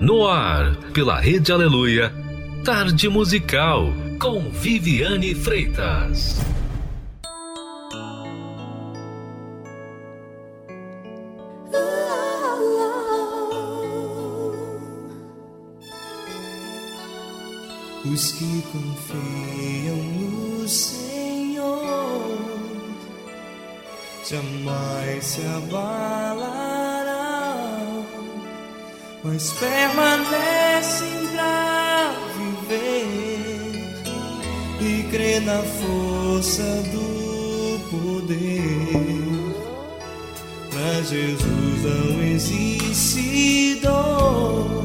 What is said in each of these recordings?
No ar, pela Rede Aleluia, Tarde Musical, com Viviane Freitas. Os que confiam no Senhor jamais se abalarão, mas permanecem pra viver e crer na força do poder. Pra Jesus não existe dor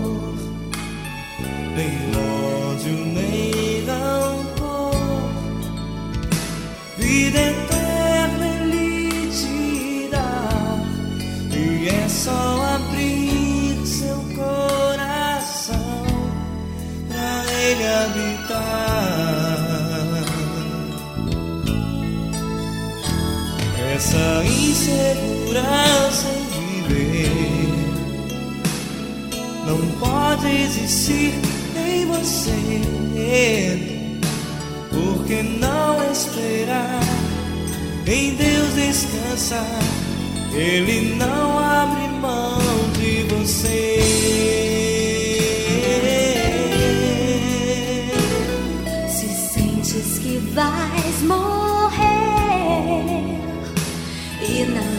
existir em você. Porque não esperar em Deus descansar, Ele não abre mão de você. Se sentes que vais morrer e na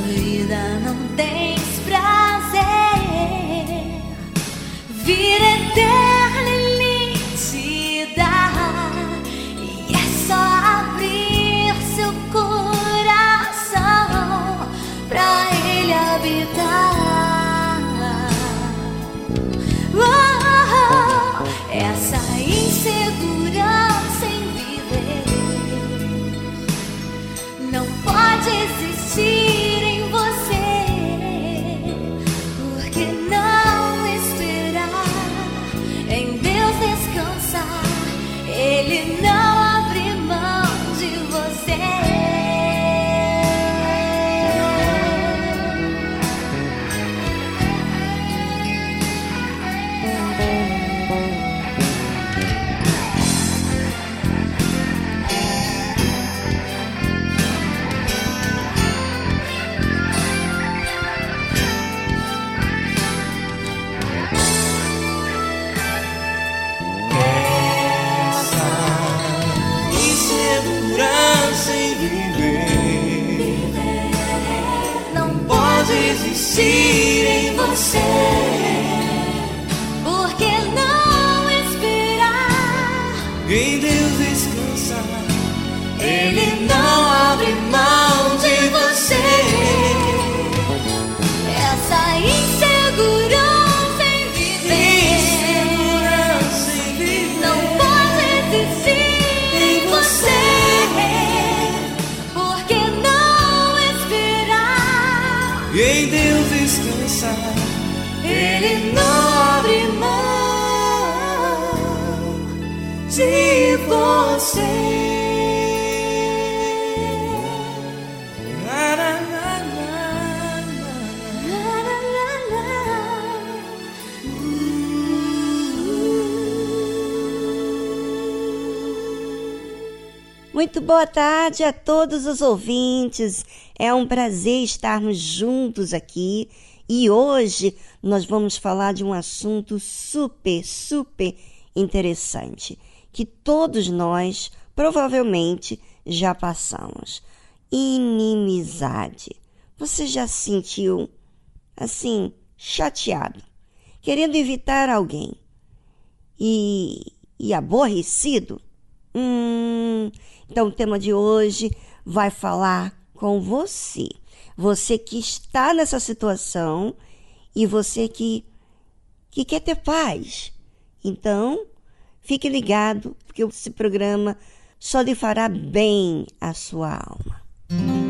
vida boa tarde a todos os ouvintes. É um prazer estarmos juntos aqui e hoje nós vamos falar de um assunto super, super interessante que todos nós provavelmente já passamos: inimizade. Você já se sentiu assim, chateado, querendo evitar alguém e, e aborrecido? Hum, então o tema de hoje vai falar com você. Você que está nessa situação e você que, que quer ter paz. Então, fique ligado, porque esse programa só lhe fará bem à sua alma.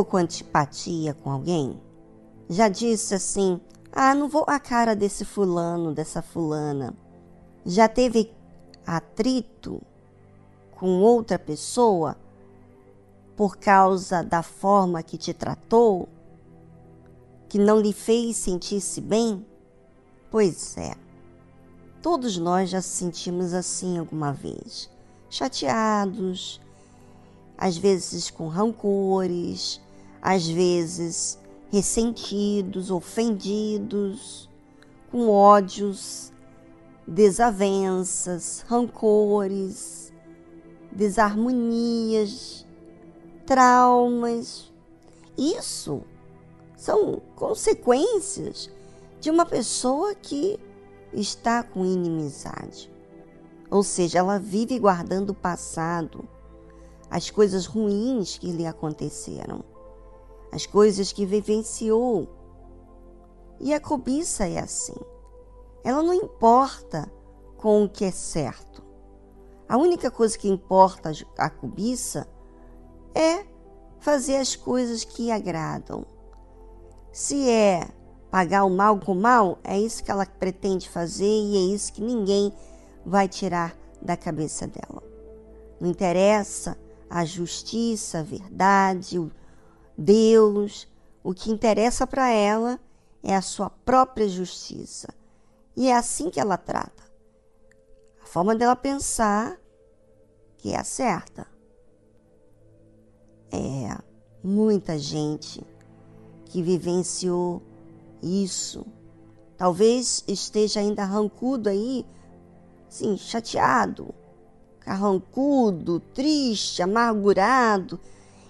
Ficou com antipatia com alguém? Já disse assim: ah, não vou a cara desse fulano, dessa fulana. Já teve atrito com outra pessoa por causa da forma que te tratou, que não lhe fez sentir-se bem? Pois é, todos nós já se sentimos assim alguma vez, chateados, às vezes com rancores, às vezes ressentidos, ofendidos, com ódios, desavenças, rancores, desarmonias, traumas. Isso são consequências de uma pessoa que está com inimizade. Ou seja, ela vive guardando o passado as coisas ruins que lhe aconteceram, as coisas que vivenciou. E a cobiça é assim. Ela não importa com o que é certo. A única coisa que importa a cobiça é fazer as coisas que agradam. Se é pagar o mal com o mal, é isso que ela pretende fazer e é isso que ninguém vai tirar da cabeça dela. Não interessa a justiça, a verdade, o Deus. O que interessa para ela é a sua própria justiça. E é assim que ela trata. A forma dela pensar que é a certa. É muita gente que vivenciou isso. Talvez esteja ainda arrancudo aí, sim, chateado, carrancudo, triste, amargurado.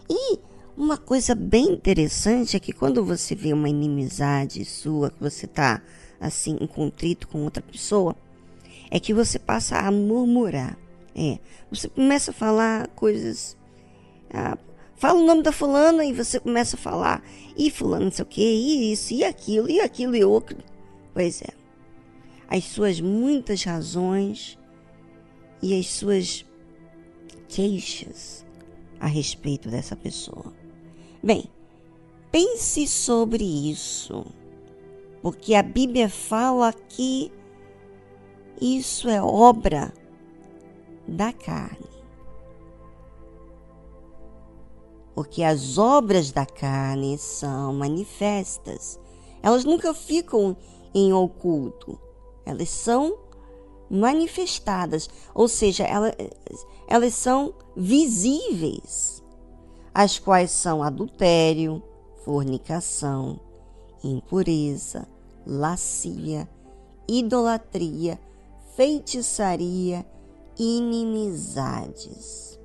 E uma coisa bem interessante é que quando você vê uma inimizade sua, que você está assim, em contrito com outra pessoa, é que você passa a murmurar. É, você começa a falar coisas. Ah, fala o nome da fulana e você começa a falar. E fulano não sei o que, e isso, e aquilo, e aquilo e outro. Pois é. As suas muitas razões e as suas queixas a respeito dessa pessoa. Bem, pense sobre isso, porque a Bíblia fala que isso é obra da carne. Porque as obras da carne são manifestas. Elas nunca ficam em oculto. Elas são manifestadas, ou seja, elas, elas são visíveis, as quais são adultério, fornicação, impureza, lascívia, idolatria, feitiçaria, inimizades.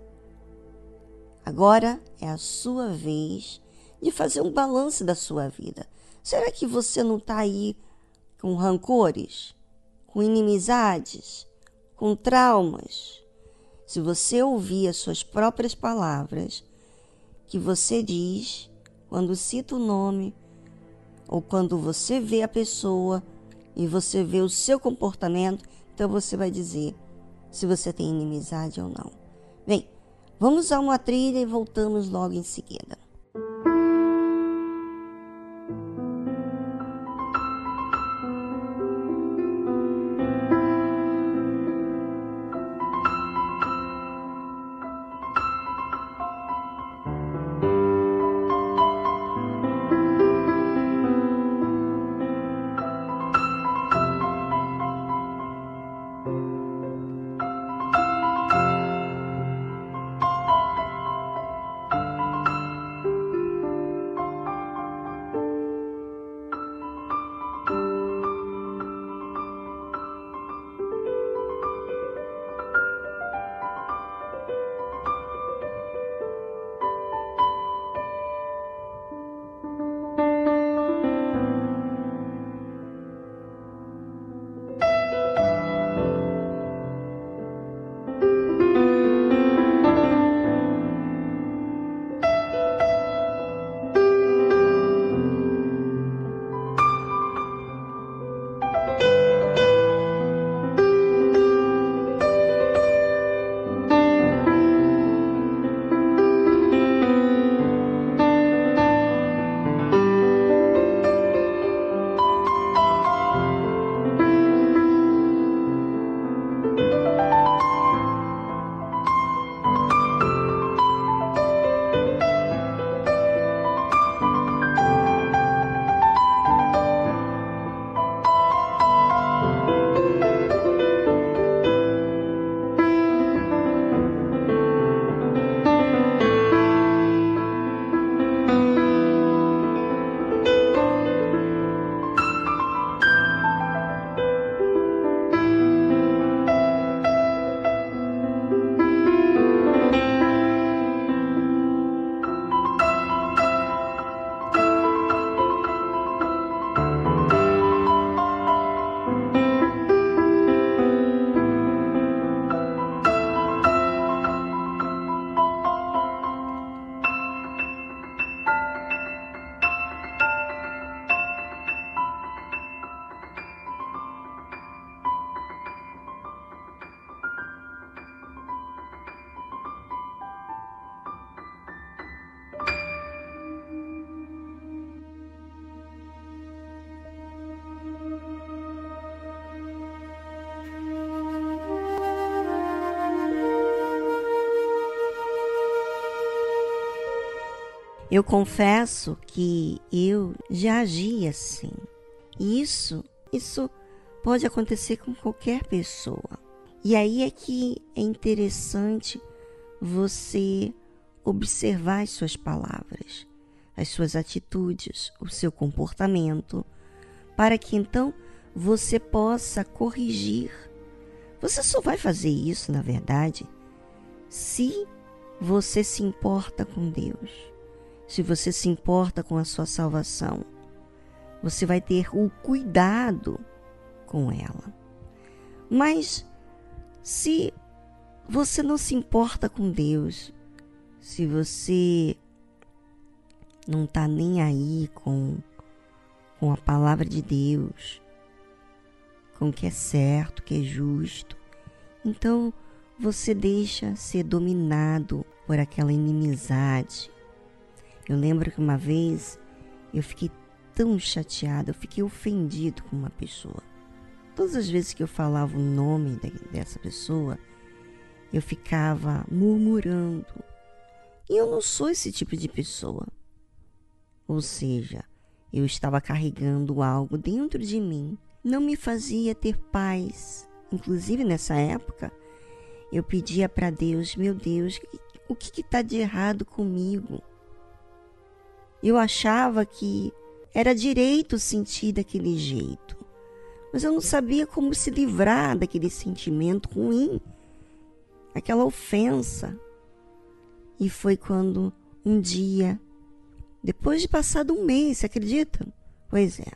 Agora é a sua vez de fazer um balanço da sua vida. Será que você não está aí com rancores? com inimizades, com traumas. Se você ouvir as suas próprias palavras que você diz quando cita o nome ou quando você vê a pessoa e você vê o seu comportamento, então você vai dizer se você tem inimizade ou não. Bem, vamos a uma trilha e voltamos logo em seguida. Eu confesso que eu já agi assim. Isso, isso pode acontecer com qualquer pessoa. E aí é que é interessante você observar as suas palavras, as suas atitudes, o seu comportamento, para que então você possa corrigir. Você só vai fazer isso, na verdade, se você se importa com Deus, se você se importa com a sua salvação. Você vai ter o cuidado com ela. Mas se você não se importa com Deus, se você não está nem aí com, com a palavra de Deus, com o que é certo, o que é justo, então você deixa ser dominado por aquela inimizade. Eu lembro que uma vez eu fiquei tão chateada, eu fiquei ofendido com uma pessoa. Todas as vezes que eu falava o nome dessa pessoa, eu ficava murmurando. E eu não sou esse tipo de pessoa. Ou seja, eu estava carregando algo dentro de mim, não me fazia ter paz. Inclusive nessa época, eu pedia para Deus: meu Deus, o que está de errado comigo? Eu achava que era direito sentir daquele jeito mas eu não sabia como se livrar daquele sentimento ruim, aquela ofensa. E foi quando um dia, depois de passado um mês, você acredita? Pois é,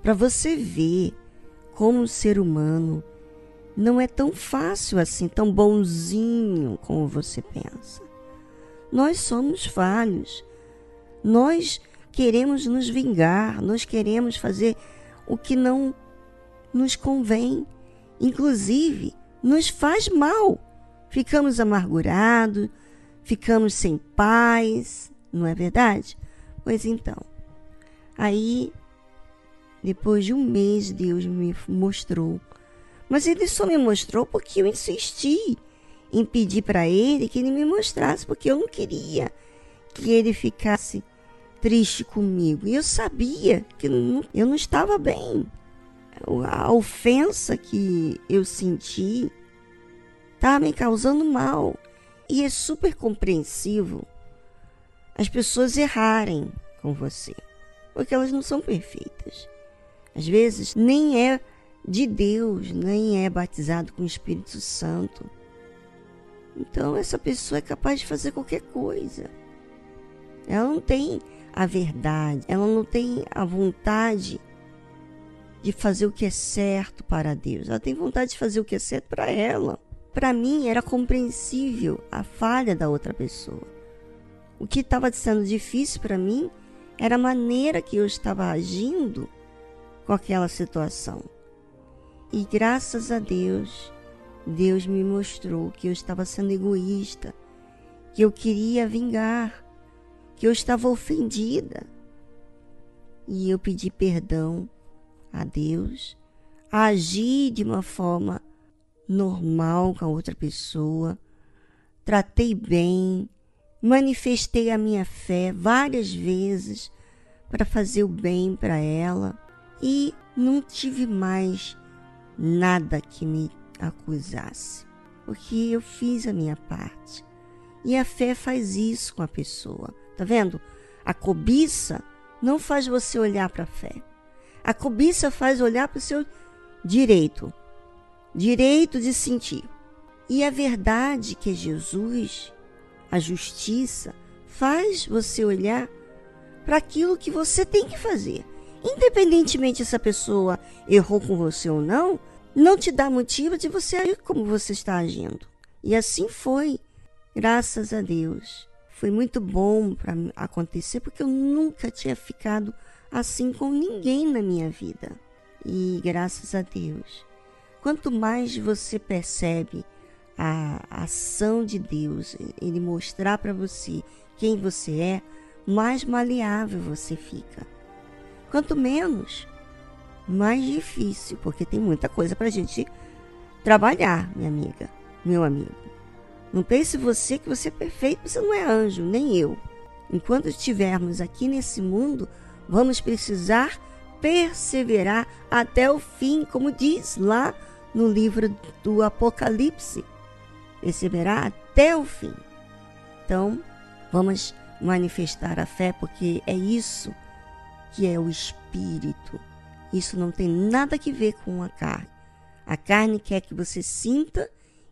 para você ver como o ser humano não é tão fácil assim, tão bonzinho como você pensa. Nós somos falhos. Nós queremos nos vingar, nós queremos fazer o que não nos convém, inclusive nos faz mal. Ficamos amargurados, ficamos sem paz, não é verdade? Pois então, aí, depois de um mês, Deus me mostrou. Mas ele só me mostrou porque eu insisti em pedir para ele que ele me mostrasse, porque eu não queria que ele ficasse triste comigo. E eu sabia que eu não estava bem a ofensa que eu senti tá me causando mal. E é super compreensivo as pessoas errarem com você, porque elas não são perfeitas. Às vezes nem é de Deus, nem é batizado com o Espírito Santo. Então essa pessoa é capaz de fazer qualquer coisa. Ela não tem a verdade, ela não tem a vontade de fazer o que é certo para Deus. Ela tem vontade de fazer o que é certo para ela. Para mim era compreensível a falha da outra pessoa. O que estava sendo difícil para mim era a maneira que eu estava agindo com aquela situação. E graças a Deus, Deus me mostrou que eu estava sendo egoísta, que eu queria vingar, que eu estava ofendida. E eu pedi perdão a Deus, agi de uma forma normal com a outra pessoa, tratei bem, manifestei a minha fé várias vezes para fazer o bem para ela e não tive mais nada que me acusasse, porque eu fiz a minha parte. E a fé faz isso com a pessoa. Tá vendo? A cobiça não faz você olhar para a fé. A cobiça faz olhar para o seu direito, direito de sentir. E a verdade que é Jesus, a justiça, faz você olhar para aquilo que você tem que fazer. Independentemente se essa pessoa errou com você ou não, não te dá motivo de você agir como você está agindo. E assim foi, graças a Deus. Foi muito bom para acontecer porque eu nunca tinha ficado assim com ninguém na minha vida. E graças a Deus, quanto mais você percebe a ação de Deus, ele mostrar para você quem você é, mais maleável você fica. Quanto menos, mais difícil, porque tem muita coisa para a gente trabalhar, minha amiga, meu amigo. Não pense você que você é perfeito, você não é anjo, nem eu. Enquanto estivermos aqui nesse mundo, vamos precisar perseverar até o fim, como diz lá no livro do Apocalipse. Perseverar até o fim. Então, vamos manifestar a fé, porque é isso que é o espírito. Isso não tem nada que ver com a carne. A carne quer que você sinta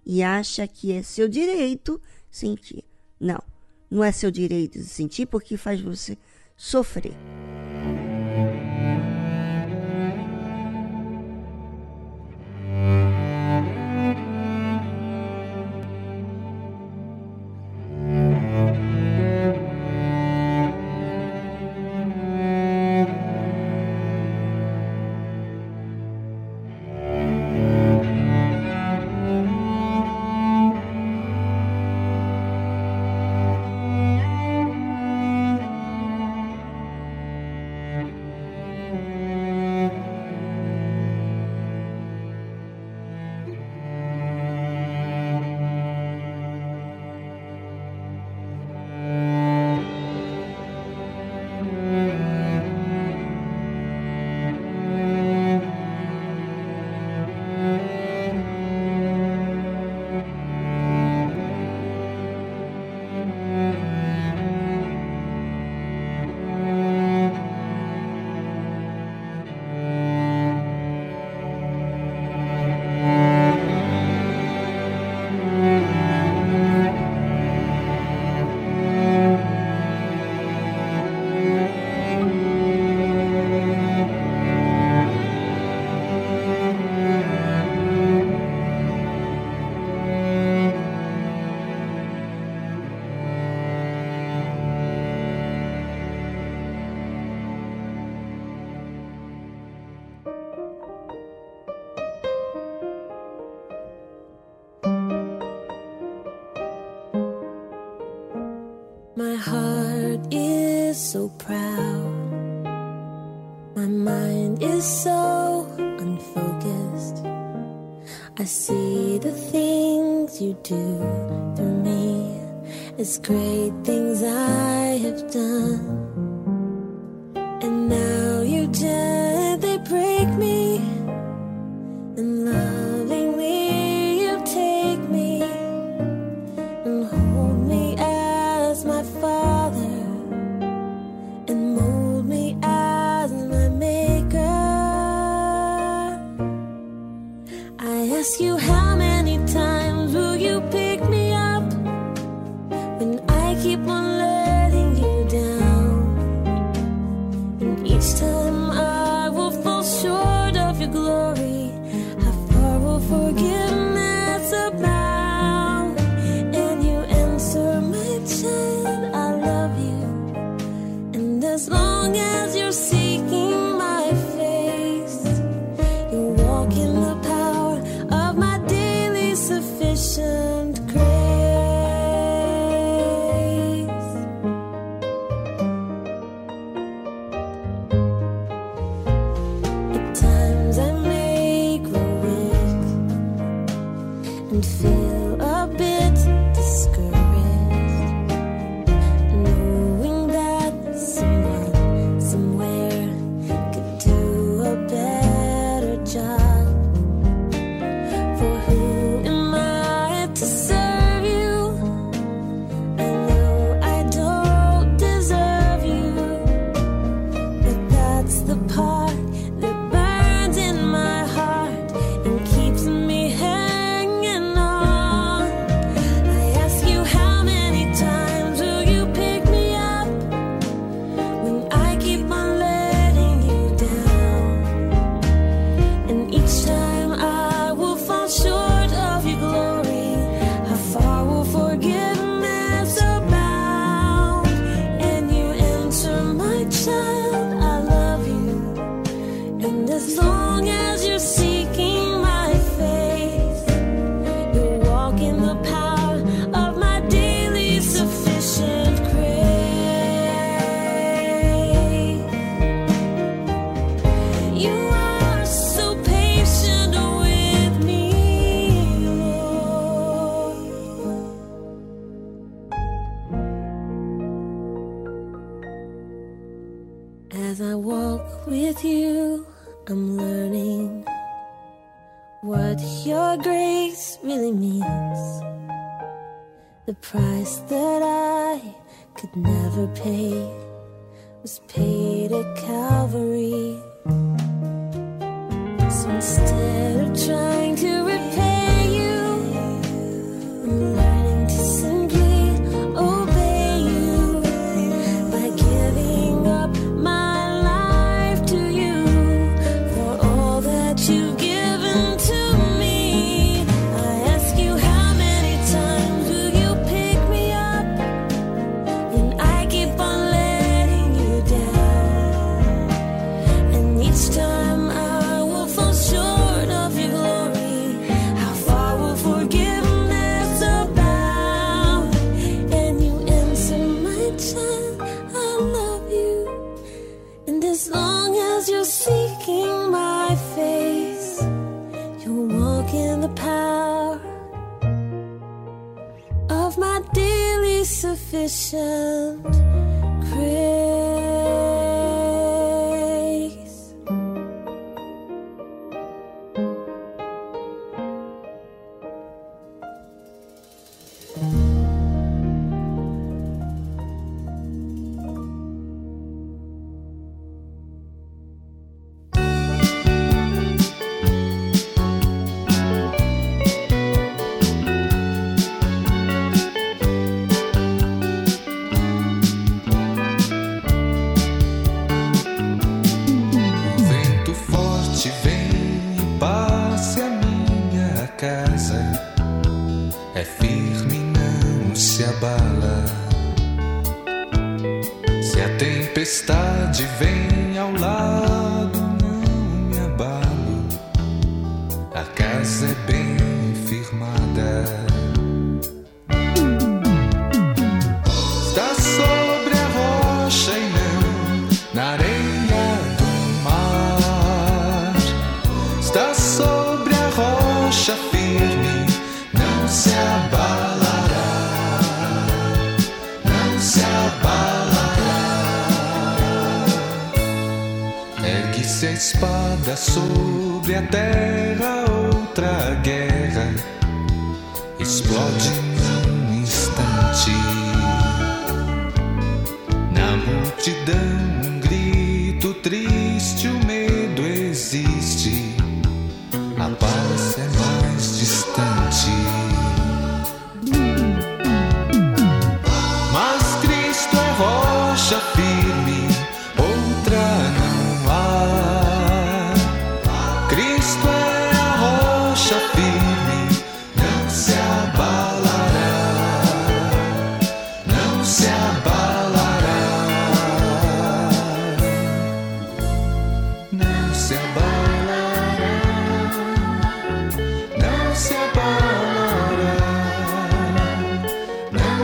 e acha que é seu direito sentir. Não, não é seu direito de sentir porque faz você sofrer.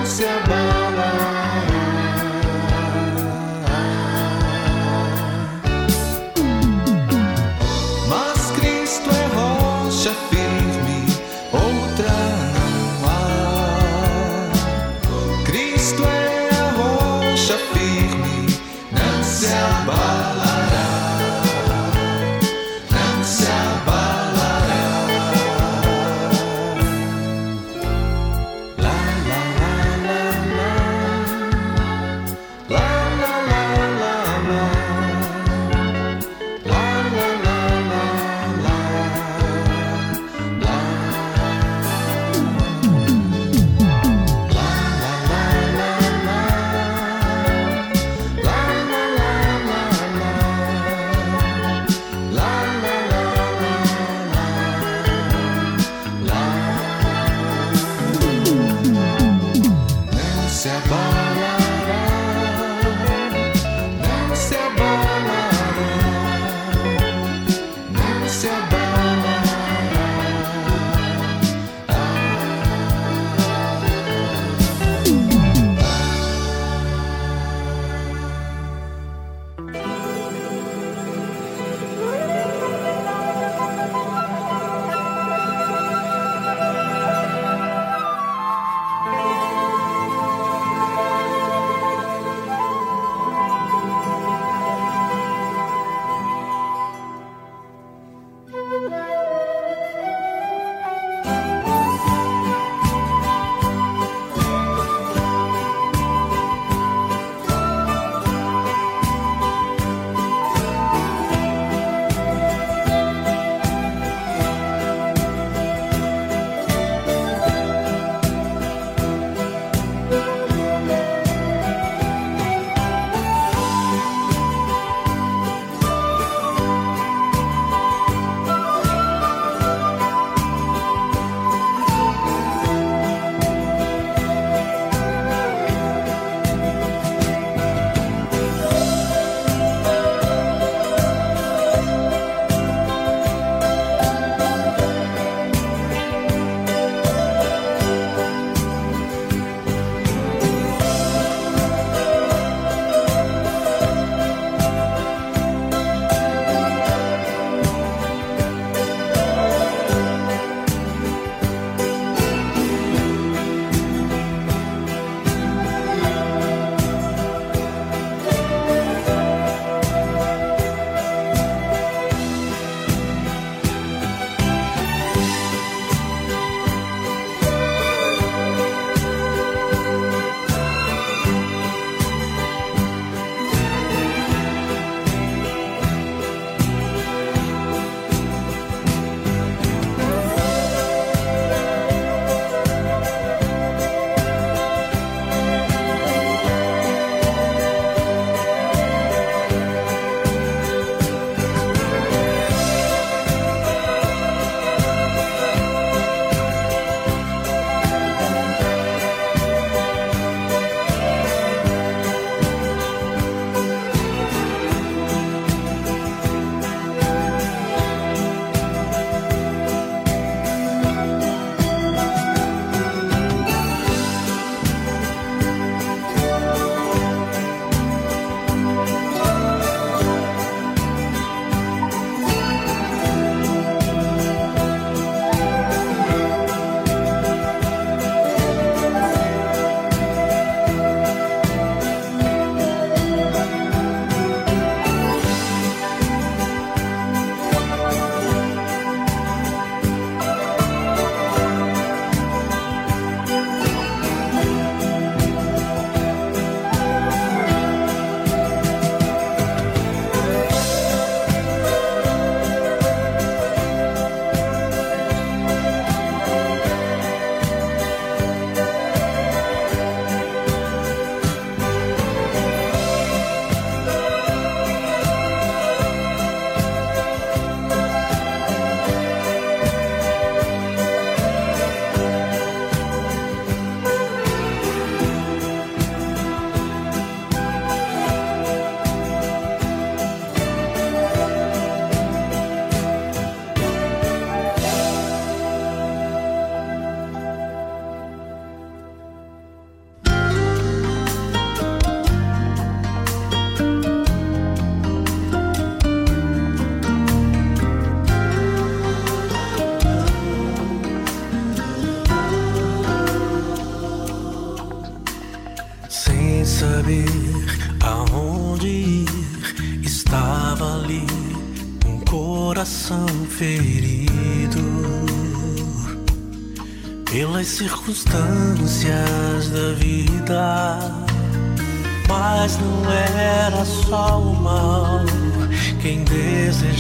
se amar.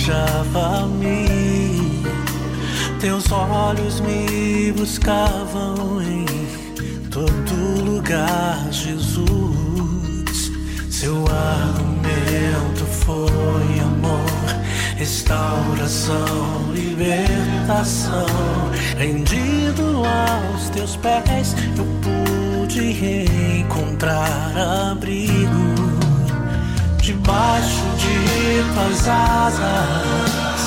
Desejava me. Teus olhos me buscavam em todo lugar, Jesus. Seu argumento foi amor, restauração, libertação. Rendido aos teus pés, eu pude encontrar abrigo debaixo de tuas asas.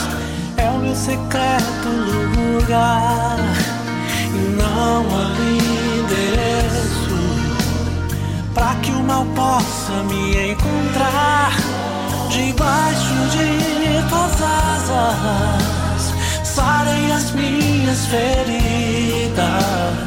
É o meu secreto lugar. E não há endereço para que o mal possa me encontrar. Debaixo de tuas asas, sarem as minhas feridas.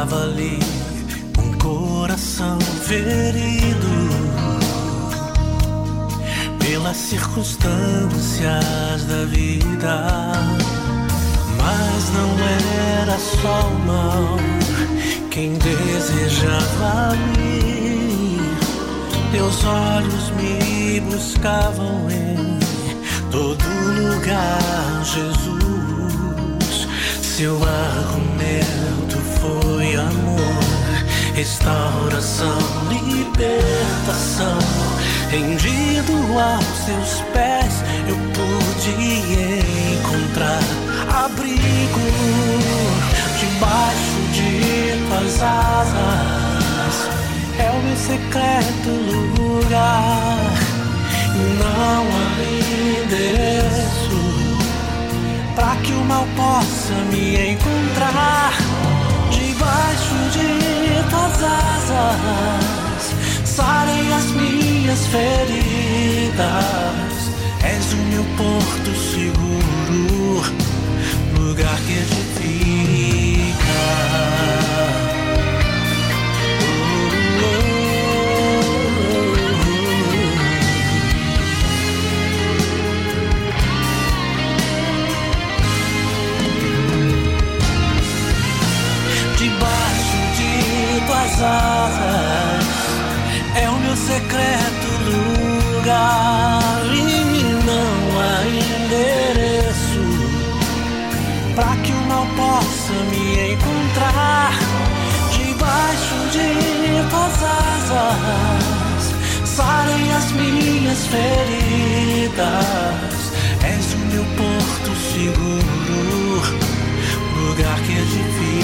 Estava ali um coração ferido pelas circunstâncias da vida. Mas não era só o mal quem desejava me. Teus olhos me buscavam em todo lugar, Jesus. Seu argumento foi amor, restauração, libertação. Rendido aos seus pés, eu pude encontrar abrigo debaixo de tuas asas. É o meu secreto lugar. Não há endereço para que o mal possa me encontrar debaixo de tuas asas. Sarem as minhas feridas. És o meu porto seguro, lugar que edifica. É o meu secreto lugar e não há endereço para que o mal possa me encontrar debaixo de tuas asas. Sarem as minhas feridas. És o meu porto seguro lugar que edifica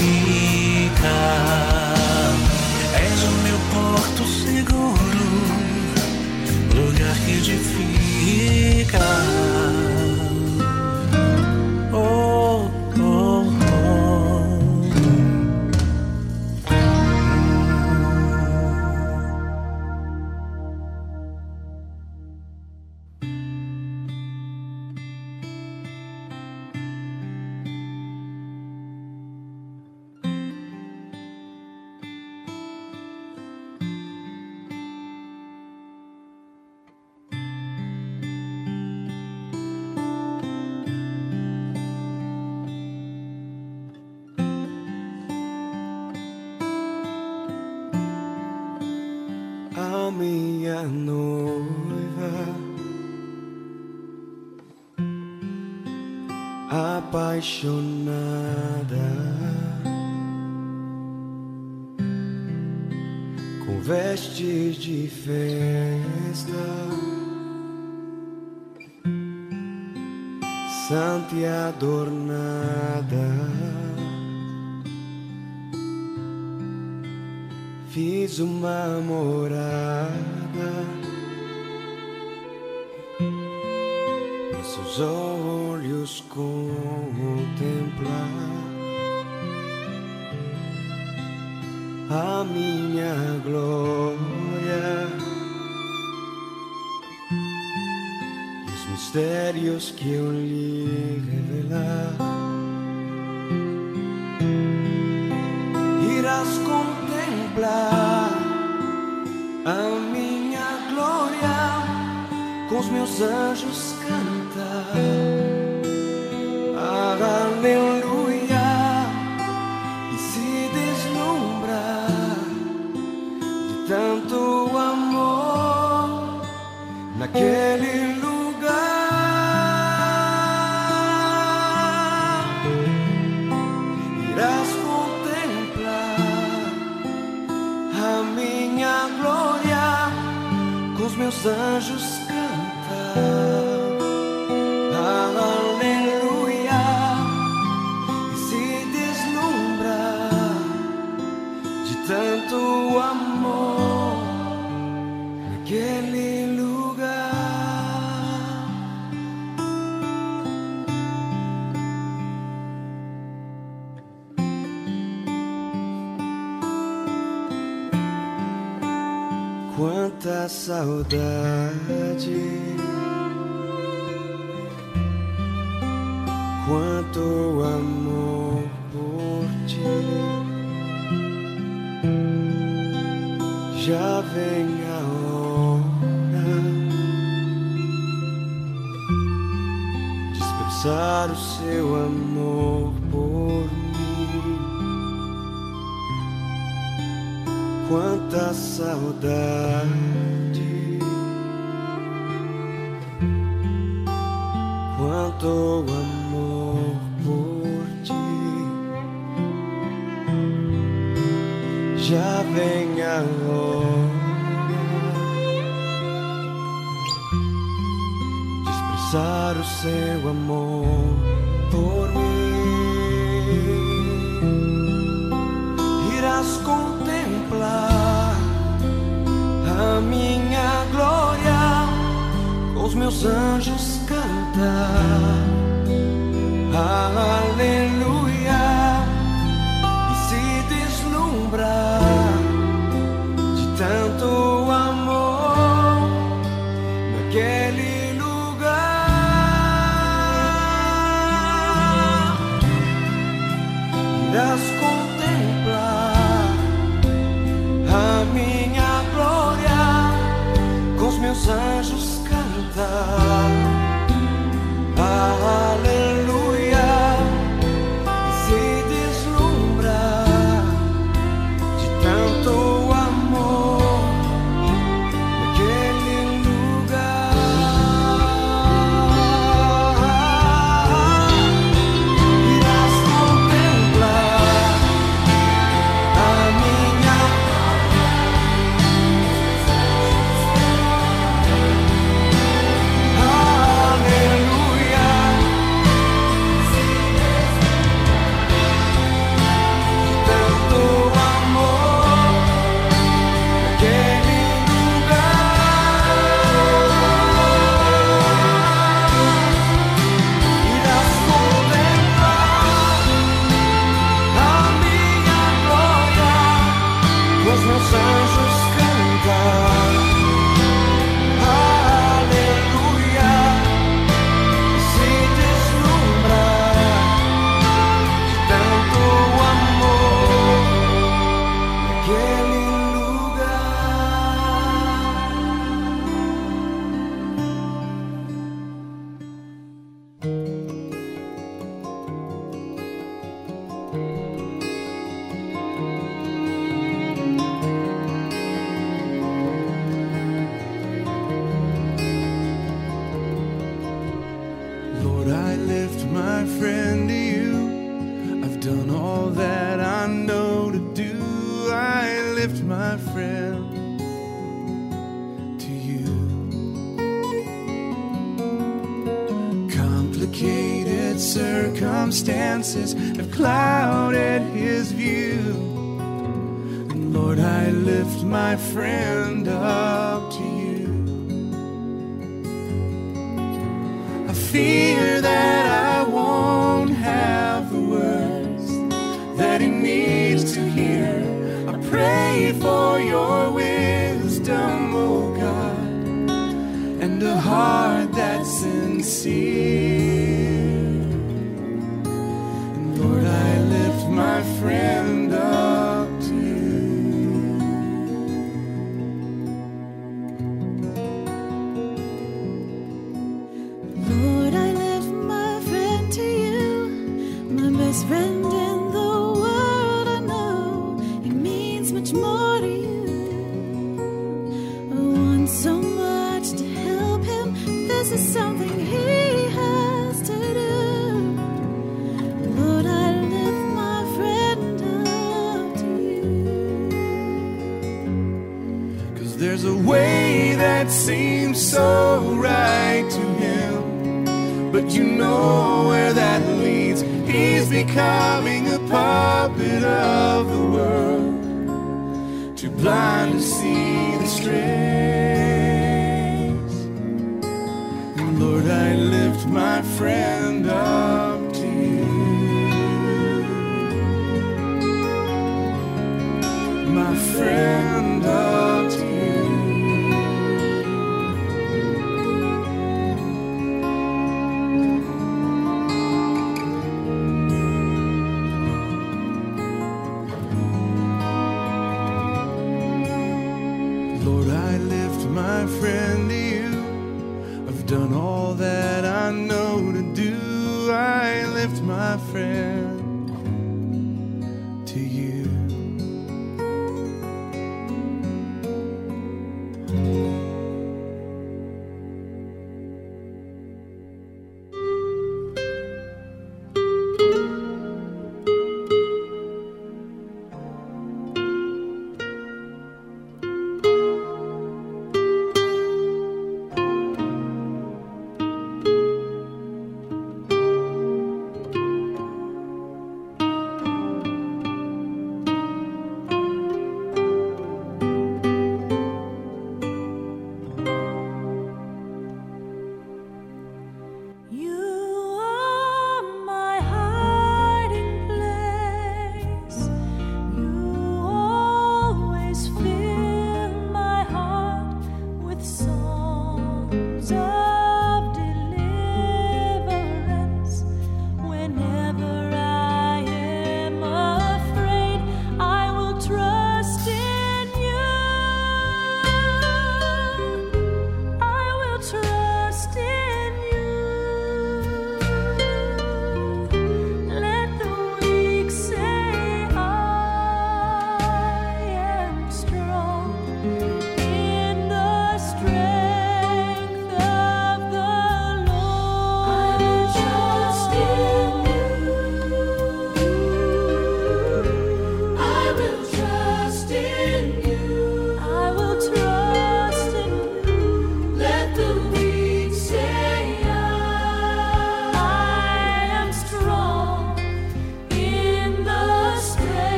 edifica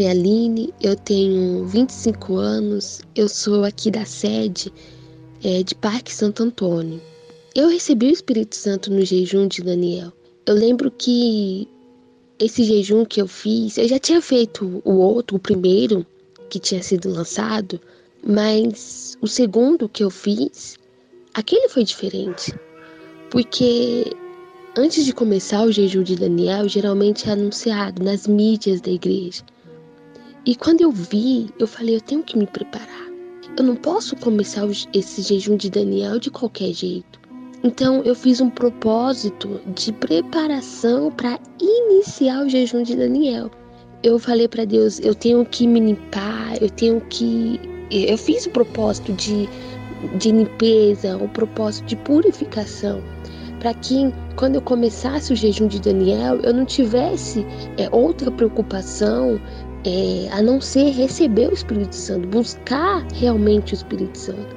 nome é Aline, eu tenho 25 anos, eu sou aqui da sede é, de Parque Santo Antônio. Eu recebi o Espírito Santo no jejum de Daniel. Eu lembro que esse jejum que eu fiz, eu já tinha feito o outro, o primeiro, que tinha sido lançado, mas o segundo que eu fiz, aquele foi diferente. Porque antes de começar o jejum de Daniel, geralmente é anunciado nas mídias da igreja. E quando eu vi, eu falei, eu tenho que me preparar. Eu não posso começar esse jejum de Daniel de qualquer jeito. Então eu fiz um propósito de preparação para iniciar o jejum de Daniel. Eu falei para Deus, eu tenho que me limpar, eu tenho que eu fiz o propósito de de limpeza, o propósito de purificação, para que quando eu começasse o jejum de Daniel, eu não tivesse é, outra preocupação é, a não ser receber o Espírito Santo, buscar realmente o Espírito Santo.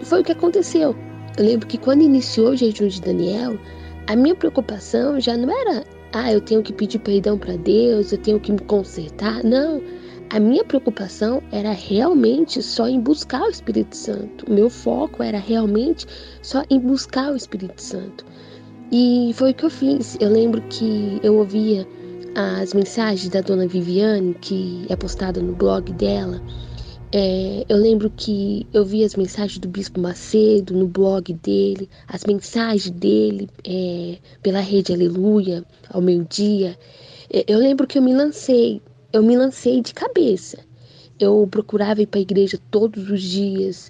E foi o que aconteceu. Eu lembro que quando iniciou o jejum de Daniel, a minha preocupação já não era, ah, eu tenho que pedir perdão para Deus, eu tenho que me consertar. Não. A minha preocupação era realmente só em buscar o Espírito Santo. O meu foco era realmente só em buscar o Espírito Santo. E foi o que eu fiz. Eu lembro que eu ouvia as mensagens da dona Viviane, que é postada no blog dela. É, eu lembro que eu vi as mensagens do Bispo Macedo no blog dele, as mensagens dele é, pela rede Aleluia, ao meio-dia. É, eu lembro que eu me lancei, eu me lancei de cabeça. Eu procurava ir para a igreja todos os dias.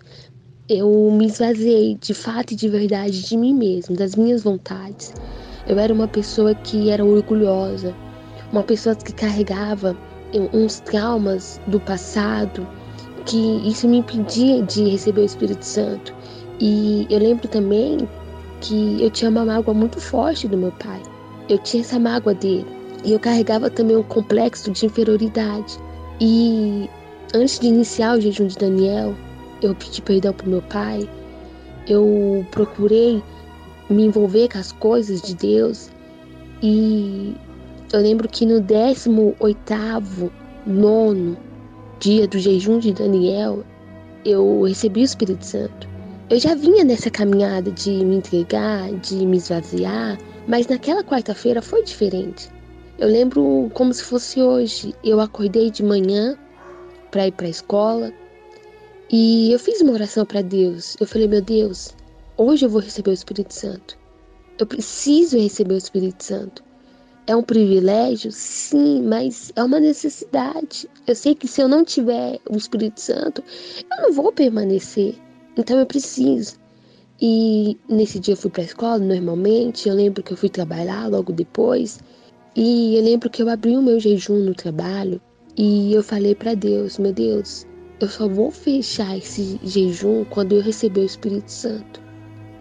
Eu me esvaziei de fato e de verdade de mim mesmo, das minhas vontades. Eu era uma pessoa que era orgulhosa, uma pessoa que carregava uns traumas do passado, que isso me impedia de receber o Espírito Santo. E eu lembro também que eu tinha uma mágoa muito forte do meu pai. Eu tinha essa mágoa dele. E eu carregava também um complexo de inferioridade. E antes de iniciar o jejum de Daniel, eu pedi perdão pro meu pai. Eu procurei me envolver com as coisas de Deus. E eu lembro que no 18º, nono dia do jejum de Daniel, eu recebi o Espírito Santo. Eu já vinha nessa caminhada de me entregar, de me esvaziar, mas naquela quarta-feira foi diferente. Eu lembro como se fosse hoje. Eu acordei de manhã para ir para a escola e eu fiz uma oração para Deus. Eu falei: "Meu Deus, hoje eu vou receber o Espírito Santo. Eu preciso receber o Espírito Santo. É um privilégio? Sim, mas é uma necessidade. Eu sei que se eu não tiver o Espírito Santo, eu não vou permanecer. Então eu preciso. E nesse dia eu fui para a escola normalmente. Eu lembro que eu fui trabalhar logo depois. E eu lembro que eu abri o meu jejum no trabalho e eu falei para Deus: Meu Deus, eu só vou fechar esse jejum quando eu receber o Espírito Santo.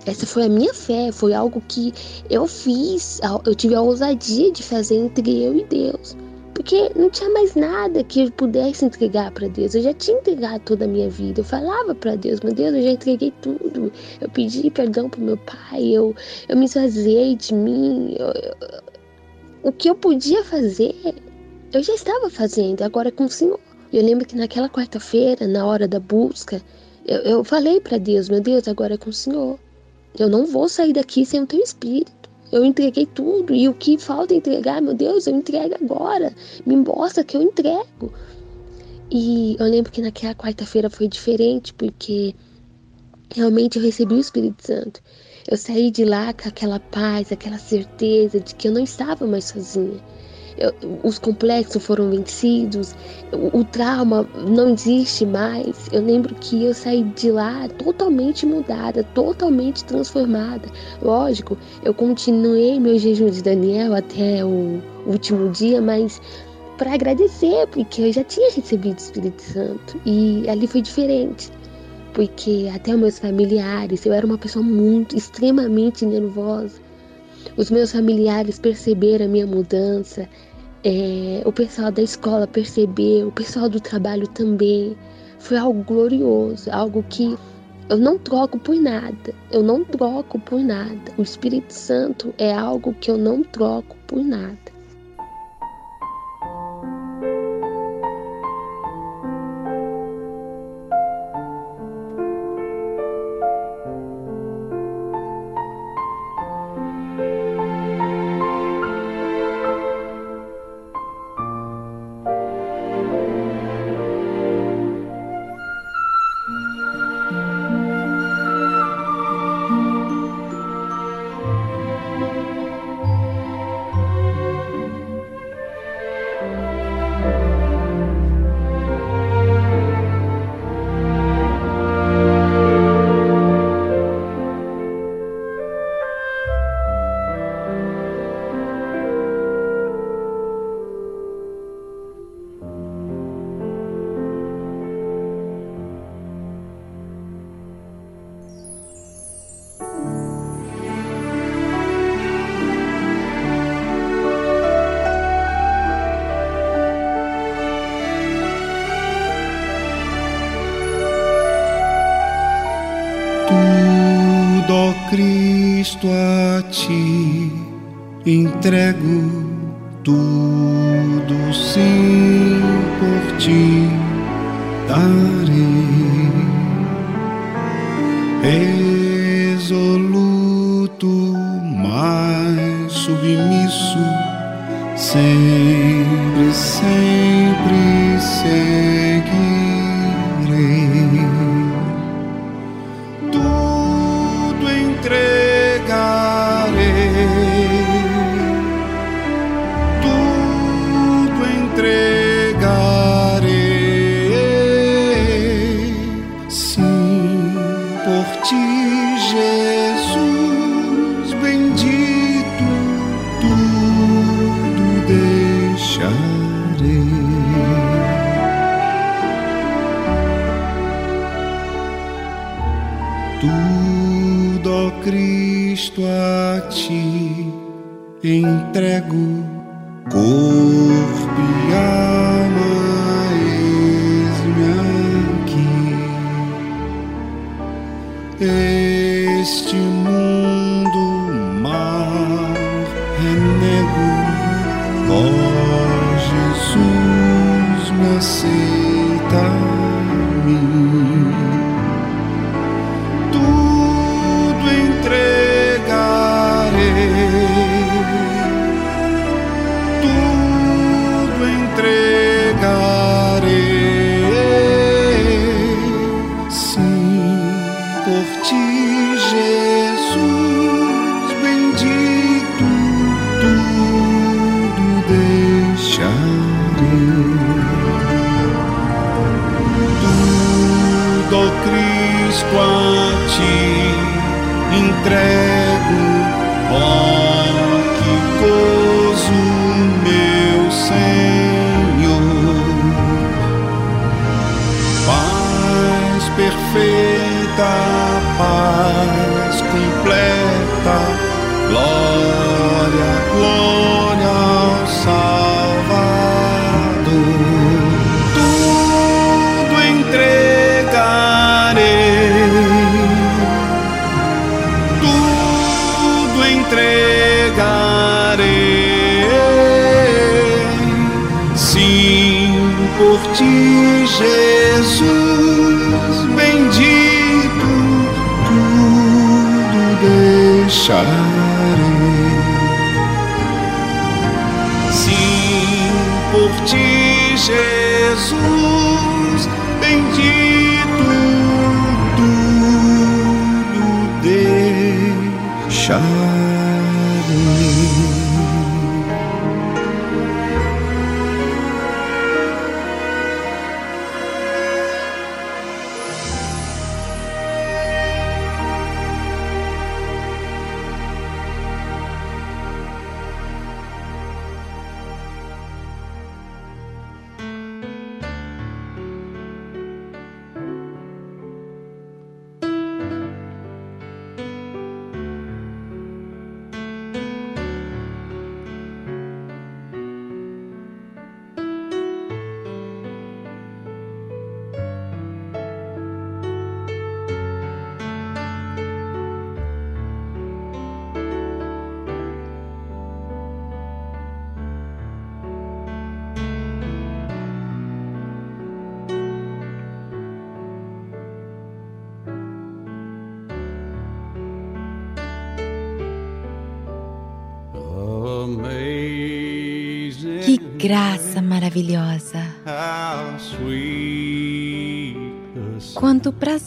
Essa foi a minha fé, foi algo que eu fiz, eu tive a ousadia de fazer entre eu e Deus. Porque não tinha mais nada que eu pudesse entregar para Deus. Eu já tinha entregado toda a minha vida. Eu falava para Deus, meu Deus, eu já entreguei tudo. Eu pedi perdão pro meu pai, eu, eu me esvaziei de mim. Eu, eu, o que eu podia fazer, eu já estava fazendo, agora com o Senhor. Eu lembro que naquela quarta-feira, na hora da busca, eu, eu falei para Deus, meu Deus, agora é com o Senhor. Eu não vou sair daqui sem o teu espírito. Eu entreguei tudo e o que falta entregar, meu Deus, eu entrego agora. Me mostra que eu entrego. E eu lembro que naquela quarta-feira foi diferente porque realmente eu recebi o Espírito Santo. Eu saí de lá com aquela paz, aquela certeza de que eu não estava mais sozinha os complexos foram vencidos, o, o, trauma não existe mais. Eu lembro que eu saí de lá totalmente mudada, totalmente transformada. Lógico, eu continuei meu jejum de Daniel até o último dia, mas para agradecer, porque eu já tinha recebido o Espírito Santo e ali foi diferente. Porque até meus familiares, eu era uma pessoa muito, extremamente nervosa. Os meus familiares perceberam a minha mudança, é, o pessoal da escola percebeu, o pessoal do trabalho também. Foi algo glorioso, algo que eu não troco por nada. Eu não troco por nada. O Espírito Santo é algo que eu não troco por nada. Renego, ó Jesus, me aceita mim. Tudo entregarei, tudo entregarei, entrego, que gozo, meu Senhor. Paz perfeita, paz completa,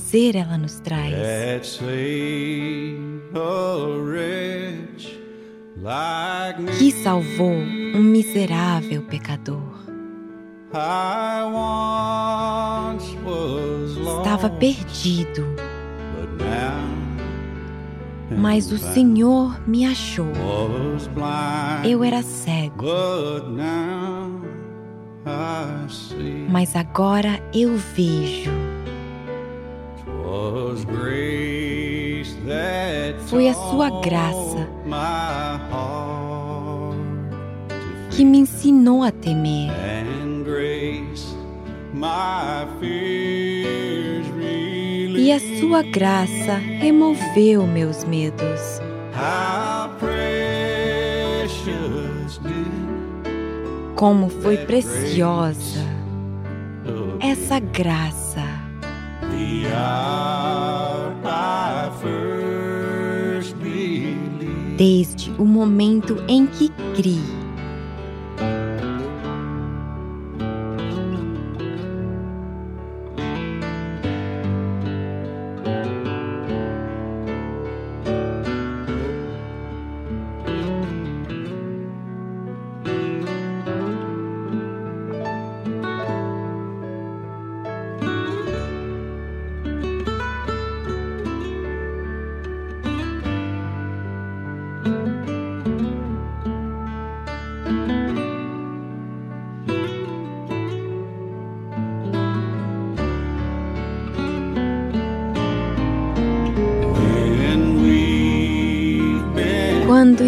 prazer ela nos traz. Que salvou um miserável pecador. Estava perdido, mas o Senhor me achou. Eu era cego, mas agora eu vejo. Was grace that Foi a sua graça que me ensinou a temer. and grace my fears E a sua graça removeu meus medos. Como foi preciosa essa graça. Desde o momento em que criei.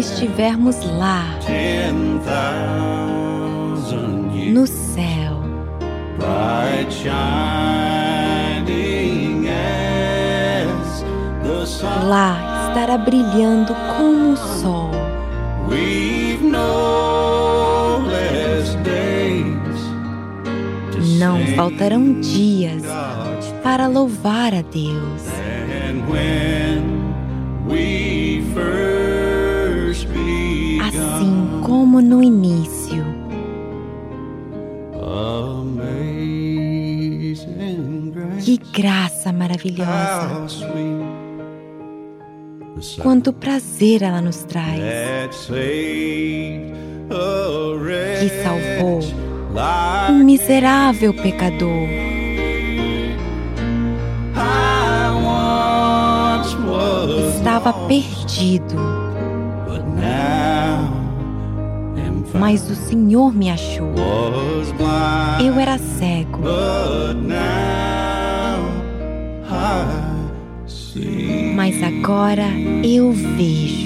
Estivermos lá, no céu, lá estará brilhando como o sol. Não faltarão dias para louvar a Deus. graça maravilhosa. Quanto prazer ela nos traz, que salvou um miserável pecador. Estava perdido, mas o Senhor me achou. Eu era cego mas agora eu vejo.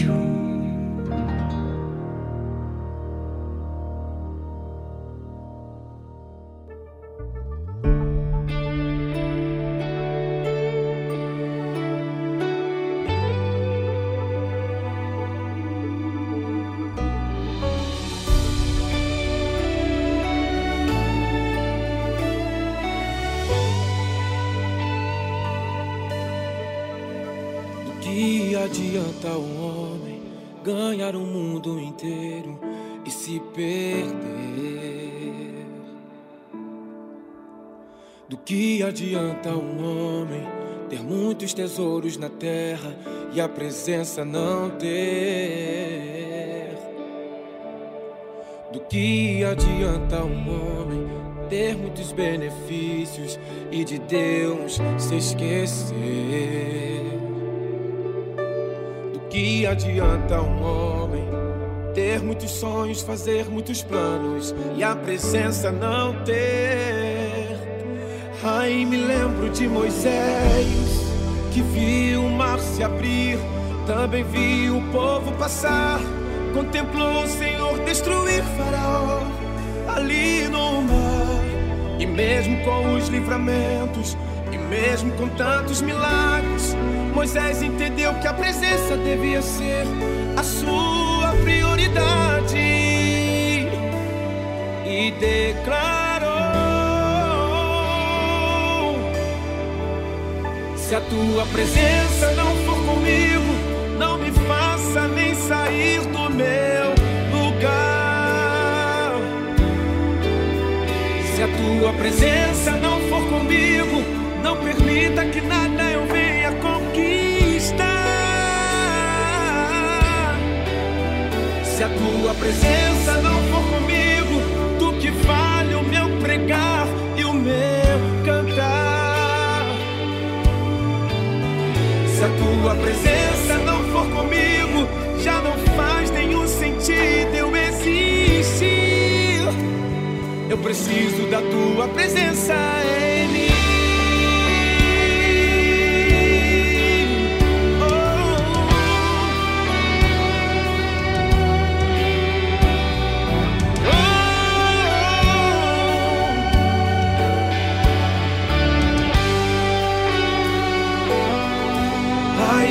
Que adianta um homem ter muitos tesouros na terra e a presença não ter? Do que adianta um homem ter muitos benefícios e de Deus se esquecer? Do que adianta um homem ter muitos sonhos, fazer muitos planos e a presença não ter? Ai, me lembro de Moisés que viu o mar se abrir, também viu o povo passar, contemplou o Senhor destruir Faraó ali no mar. E mesmo com os livramentos, e mesmo com tantos milagres, Moisés entendeu que a presença devia ser a sua prioridade. E declarou: a tua presença não for comigo, não me faça nem sair do meu lugar. Se a tua presença não for comigo, não permita que nada eu venha conquistar. Se a tua presença não for comigo, do que vale o meu pregar e o meu tua presença não for comigo, já não faz nenhum sentido eu existir. Eu preciso da tua presença em mim.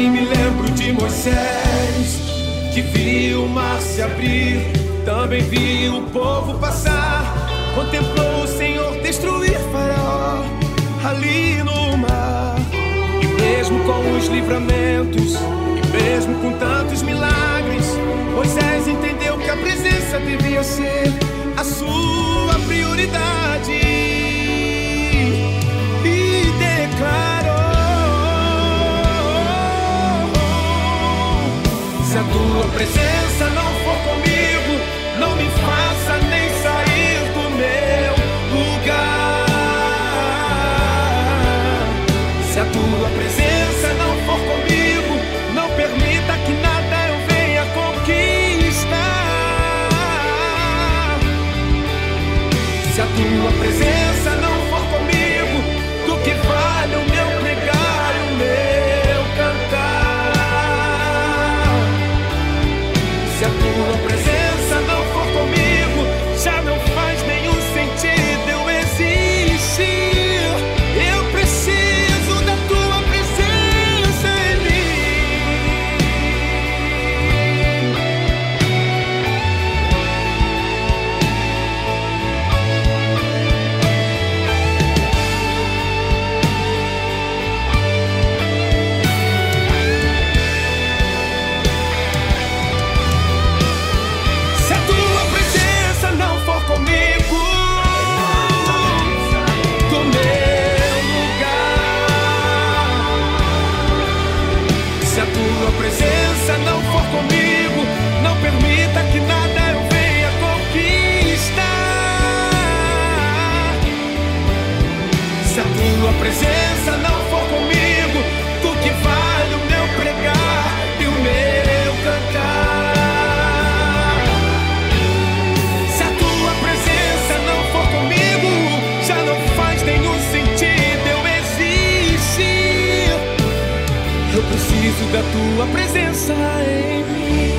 Ai, me lembro de Moisés que viu o mar se abrir, também viu o povo passar, contemplou o Senhor destruir Faraó ali no mar. E mesmo com os livramentos, e mesmo com tantos milagres, Moisés entendeu que a presença devia ser a sua prioridade e declarou. Se a tua presença não for comigo, não me faça nem sair do meu lugar. Se a tua presença não for comigo, não permita que nada eu venha conquistar. Se a tua presença da tua presença em mim.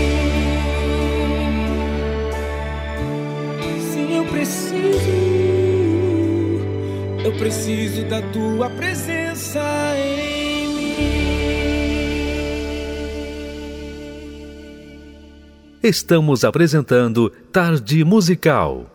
Sim, eu preciso. Eu preciso da tua presença em Estamos apresentando Tarde Musical.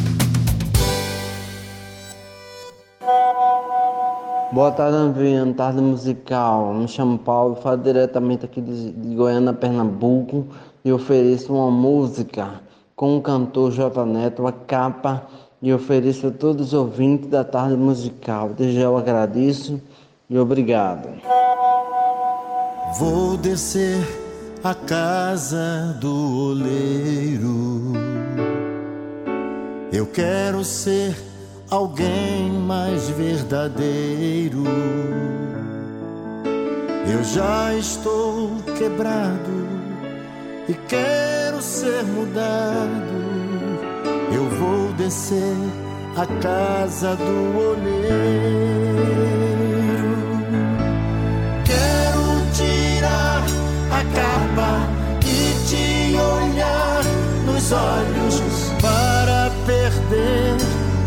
Boa tarde, Aviano. Tarde musical. Me chamo Paulo, falo diretamente aqui de, de Goiânia, Pernambuco e ofereço uma música com o cantor J Neto, a capa, e ofereço a todos os ouvintes da tarde musical. Desde eu agradeço e obrigado. Vou descer a casa do oleiro. Eu quero ser alguém mais verdadeiro. Eu já estou quebrado e quero ser mudado. Eu vou descer a casa do oleiro. Quero tirar a capa e te olhar nos olhos para perder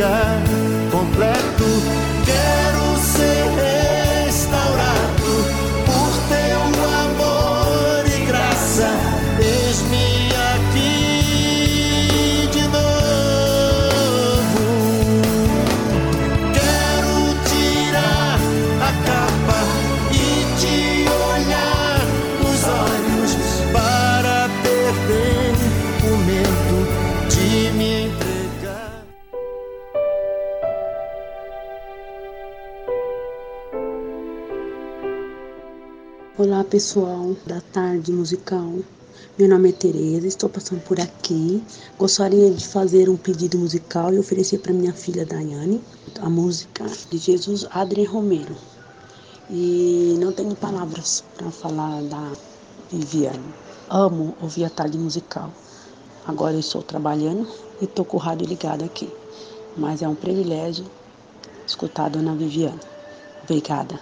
Entregar pessoal da tarde musical. Meu nome é Tereza, estou passando por aqui. Gostaria de fazer um pedido musical e oferecer para minha filha Daiane a música de Jesus Adrien Romero. E não tenho palavras para falar da Viviane. Amo ouvir a tarde musical. Agora eu estou trabalhando e estou com o rádio ligado aqui. Mas é um privilégio escutar a dona Viviane. Obrigada.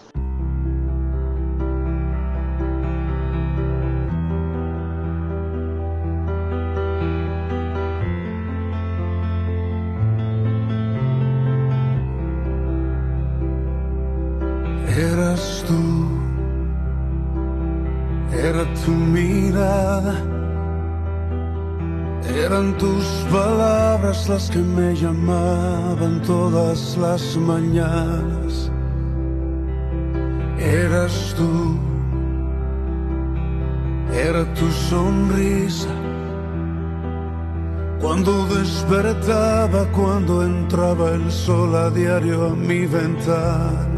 Era tu mirada, eran tus palabras las que me llamaban todas las mañanas. Eras tú, era tu sonrisa. Cuando despertaba, cuando entraba el sol a diario a mi ventana.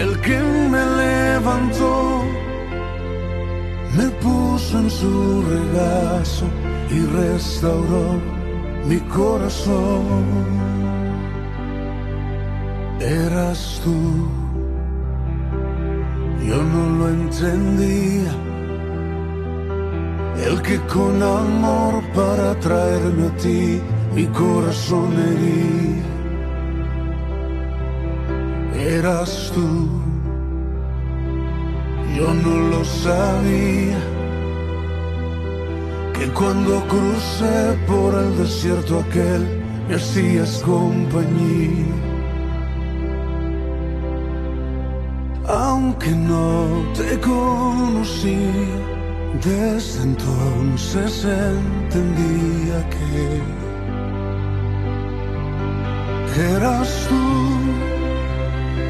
el que me levantó, me puso en su regazo y restauró mi corazón. Eras tú, yo no lo entendía, el que con amor para traerme a ti mi corazón hería eras tú. Yo no lo sabía, que cuando crucé por el desierto aquel, me hacías compañía. Aunque no te conocí, desde entonces entendía que eras tú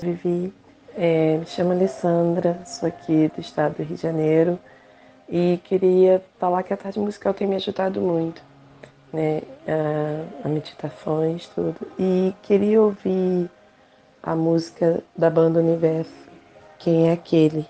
vivi. É, me chamo Alessandra, sou aqui do estado do Rio de Janeiro e queria falar que a tarde musical tem me ajudado muito, né? A, a meditações, tudo. E queria ouvir a música da banda Universo, Quem é Aquele.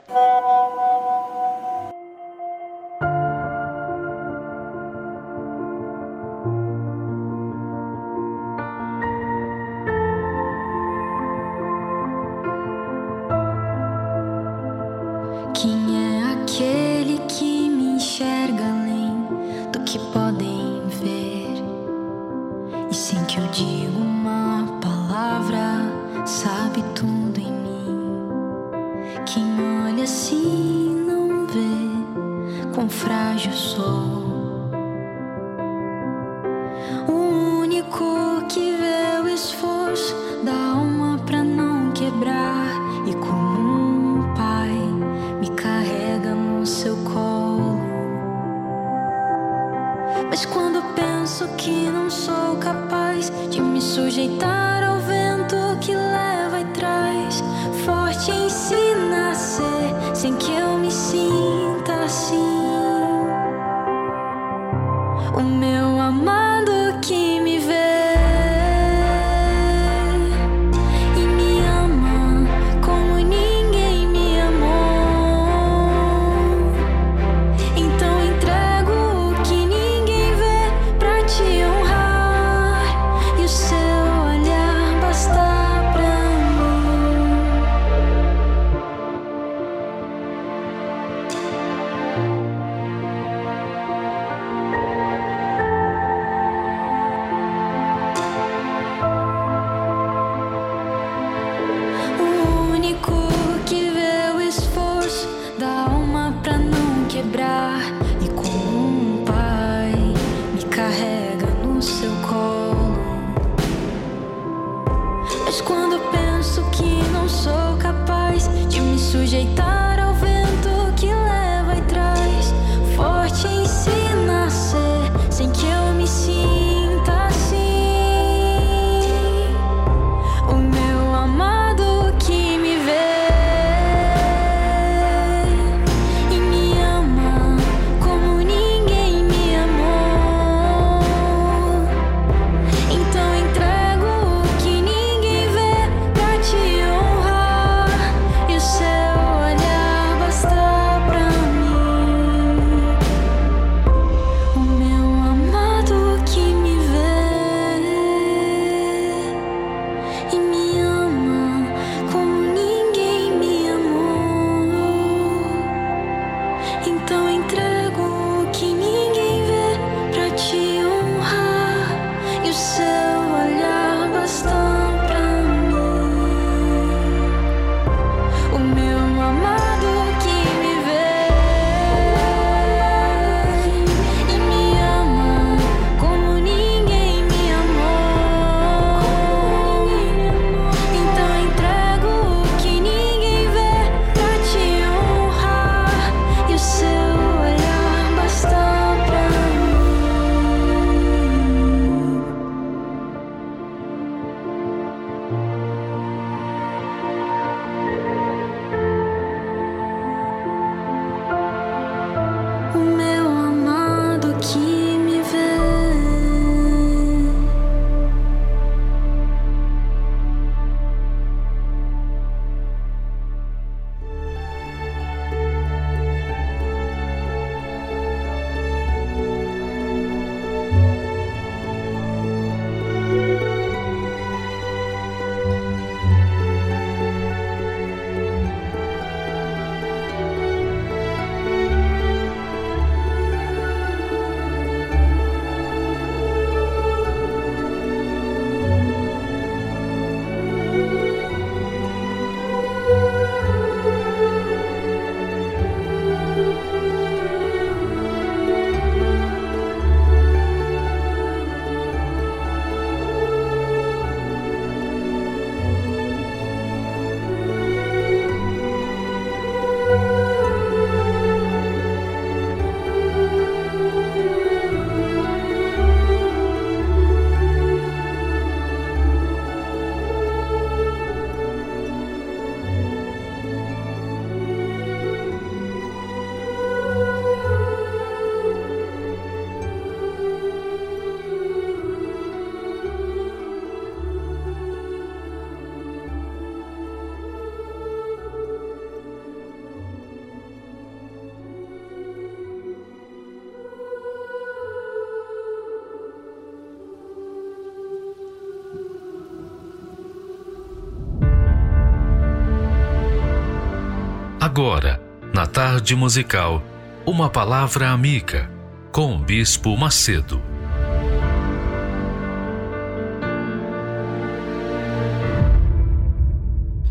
Agora, na tarde musical, uma palavra amiga com o Bispo Macedo.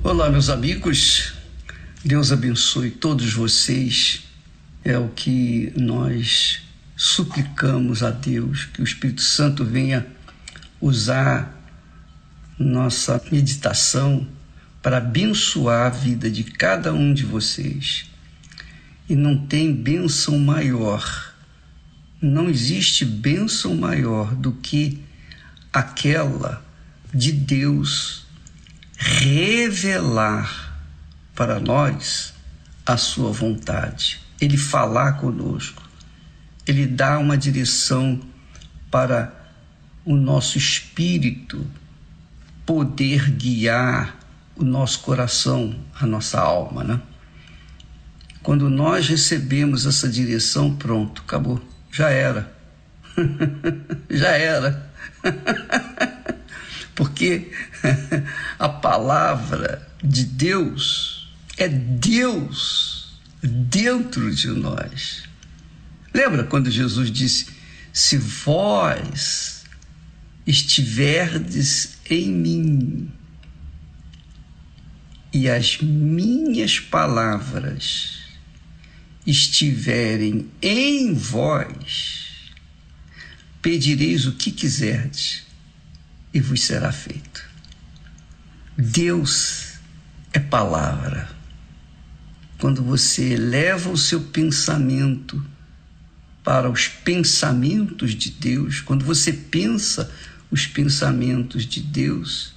Olá, meus amigos. Deus abençoe todos vocês. É o que nós suplicamos a Deus, que o Espírito Santo venha usar nossa meditação para abençoar a vida de cada um de vocês. E não tem bênção maior, não existe bênção maior do que aquela de Deus revelar para nós a sua vontade, ele falar conosco, ele dá uma direção para o nosso espírito poder guiar o nosso coração, a nossa alma, né? Quando nós recebemos essa direção, pronto, acabou, já era. já era. Porque a palavra de Deus é Deus dentro de nós. Lembra quando Jesus disse: Se vós estiverdes em mim e as minhas palavras estiverem em vós, pedireis o que quiserdes e vos será feito. Deus é palavra. Quando você eleva o seu pensamento para os pensamentos de Deus, quando você pensa os pensamentos de Deus,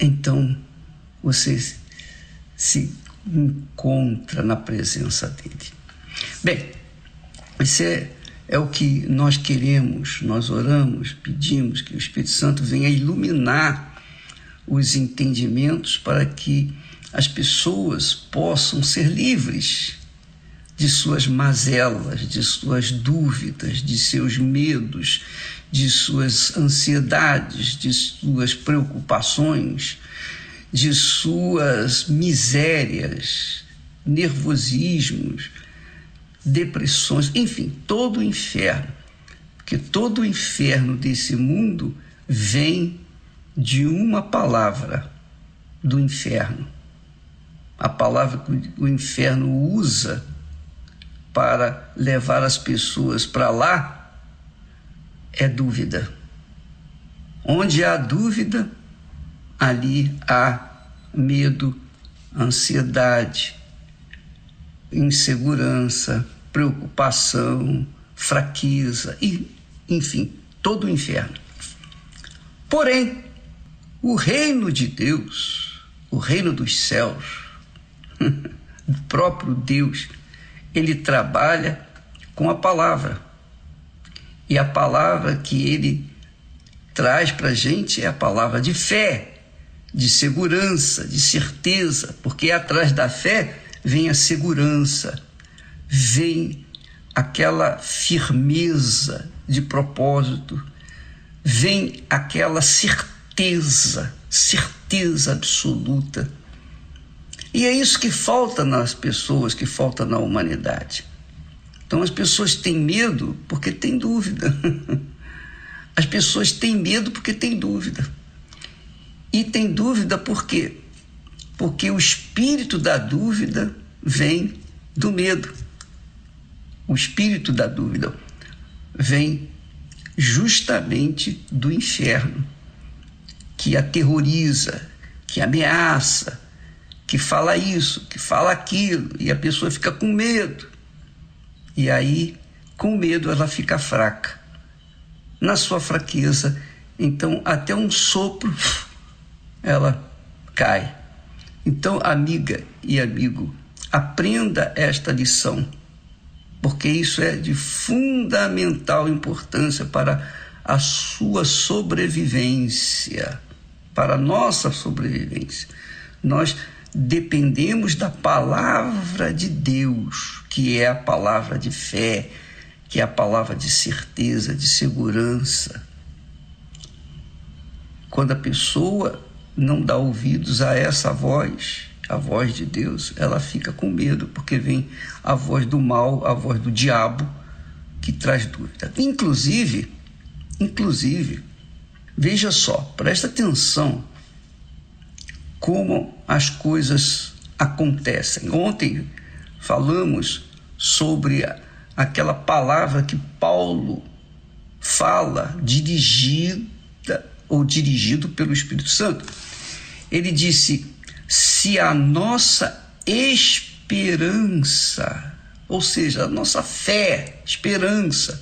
então você se encontra na presença dele. Bem, isso é, é o que nós queremos, nós oramos, pedimos que o Espírito Santo venha iluminar os entendimentos para que as pessoas possam ser livres de suas mazelas, de suas dúvidas, de seus medos, de suas ansiedades, de suas preocupações, de suas misérias, nervosismos, depressões, enfim, todo o inferno. Porque todo o inferno desse mundo vem de uma palavra do inferno. A palavra que o inferno usa para levar as pessoas para lá é dúvida. Onde há dúvida, ali há medo, ansiedade, insegurança, preocupação, fraqueza e, enfim, todo o inferno. Porém, o reino de Deus, o reino dos céus, o próprio Deus, ele trabalha com a palavra. E a palavra que ele traz para a gente é a palavra de fé, de segurança, de certeza, porque atrás da fé vem a segurança, vem aquela firmeza de propósito, vem aquela certeza, certeza absoluta. E é isso que falta nas pessoas, que falta na humanidade. Então as pessoas têm medo porque têm dúvida. As pessoas têm medo porque têm dúvida. E têm dúvida por quê? Porque o espírito da dúvida vem do medo. O espírito da dúvida vem justamente do inferno, que aterroriza, que ameaça, que fala isso, que fala aquilo, e a pessoa fica com medo. E aí, com medo, ela fica fraca. Na sua fraqueza, então, até um sopro, ela cai. Então, amiga e amigo, aprenda esta lição, porque isso é de fundamental importância para a sua sobrevivência, para a nossa sobrevivência. Nós dependemos da palavra de Deus, que é a palavra de fé, que é a palavra de certeza, de segurança. Quando a pessoa não dá ouvidos a essa voz, a voz de Deus, ela fica com medo, porque vem a voz do mal, a voz do diabo, que traz dúvida. Inclusive, inclusive, veja só, presta atenção como as coisas acontecem. Ontem falamos sobre aquela palavra que Paulo fala dirigida ou dirigido pelo Espírito Santo. Ele disse: se a nossa esperança, ou seja, a nossa fé, esperança,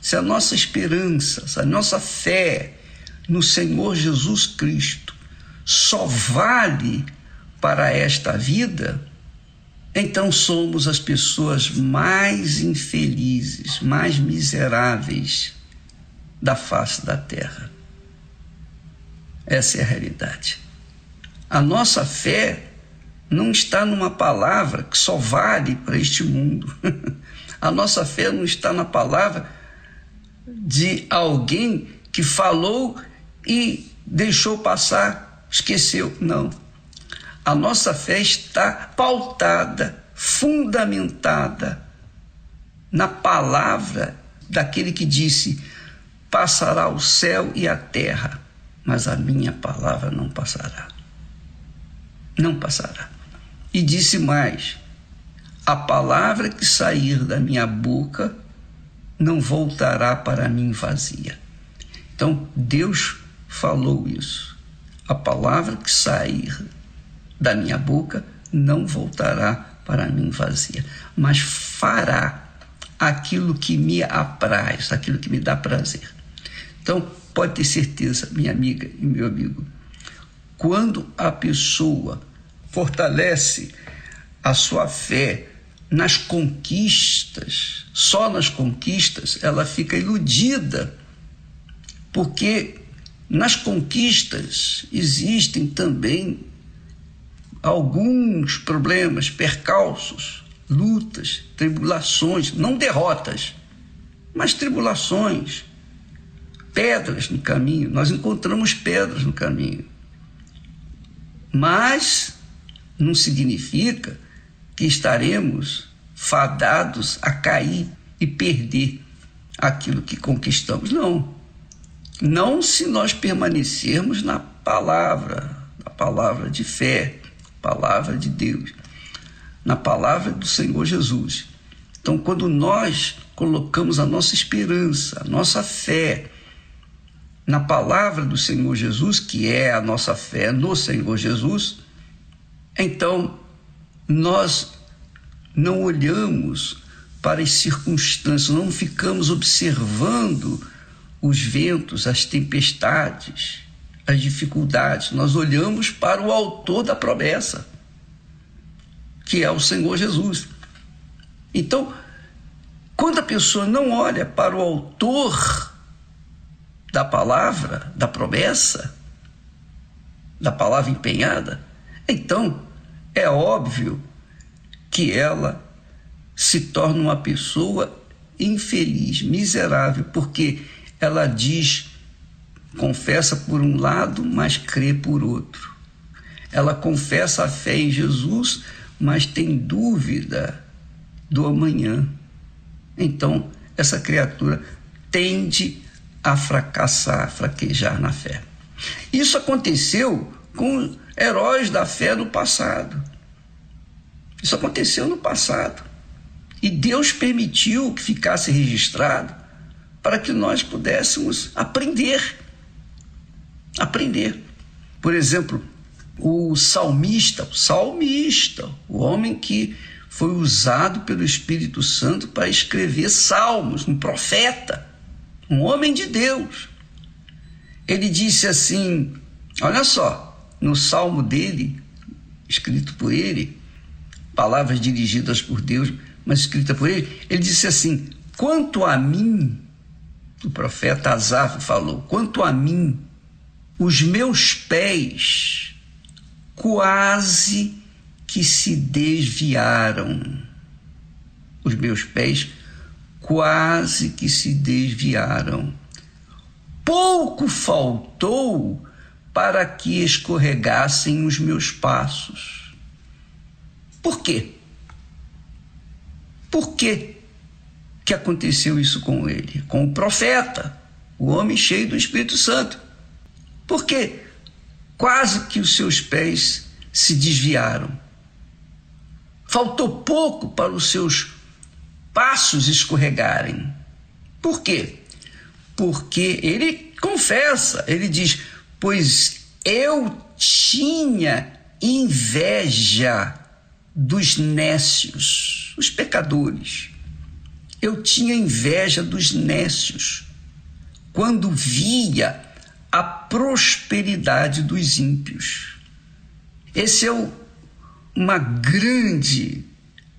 se a nossa esperança, se a nossa fé no Senhor Jesus Cristo só vale para esta vida, então somos as pessoas mais infelizes, mais miseráveis da face da terra. Essa é a realidade. A nossa fé não está numa palavra que só vale para este mundo. A nossa fé não está na palavra de alguém que falou e deixou passar, esqueceu. Não. A nossa fé está pautada, fundamentada na palavra daquele que disse: passará o céu e a terra, mas a minha palavra não passará não passará. E disse mais: A palavra que sair da minha boca não voltará para mim vazia. Então, Deus falou isso. A palavra que sair da minha boca não voltará para mim vazia, mas fará aquilo que me apraz, aquilo que me dá prazer. Então, pode ter certeza, minha amiga e meu amigo, quando a pessoa fortalece a sua fé nas conquistas, só nas conquistas, ela fica iludida, porque nas conquistas existem também alguns problemas, percalços, lutas, tribulações, não derrotas, mas tribulações, pedras no caminho. Nós encontramos pedras no caminho. Mas não significa que estaremos fadados a cair e perder aquilo que conquistamos. Não. Não se nós permanecermos na palavra, na palavra de fé, palavra de Deus, na palavra do Senhor Jesus. Então, quando nós colocamos a nossa esperança, a nossa fé na palavra do Senhor Jesus, que é a nossa fé no Senhor Jesus, então, nós não olhamos para as circunstâncias, não ficamos observando os ventos, as tempestades, as dificuldades. Nós olhamos para o autor da promessa, que é o Senhor Jesus. Então, quando a pessoa não olha para o autor da palavra, da promessa, da palavra empenhada, então é óbvio que ela se torna uma pessoa infeliz, miserável, porque ela diz, confessa por um lado, mas crê por outro. Ela confessa a fé em Jesus, mas tem dúvida do amanhã. Então, essa criatura tende a fracassar, a fraquejar na fé. Isso aconteceu com heróis da fé do passado. Isso aconteceu no passado. E Deus permitiu que ficasse registrado para que nós pudéssemos aprender. Aprender. Por exemplo, o salmista, o salmista, o homem que foi usado pelo Espírito Santo para escrever salmos, um profeta, um homem de Deus. Ele disse assim: olha só, no salmo dele, escrito por ele, palavras dirigidas por Deus, mas escrita por ele, ele disse assim: Quanto a mim, o profeta Asaf falou, quanto a mim, os meus pés quase que se desviaram. Os meus pés quase que se desviaram. Pouco faltou para que escorregassem os meus passos. Por quê? Por quê que aconteceu isso com ele? Com o profeta, o homem cheio do Espírito Santo. Porque quase que os seus pés se desviaram. Faltou pouco para os seus passos escorregarem. Por quê? Porque ele confessa, ele diz: Pois eu tinha inveja dos nécios, os pecadores. Eu tinha inveja dos nécios quando via a prosperidade dos ímpios. Esse é o, uma grande,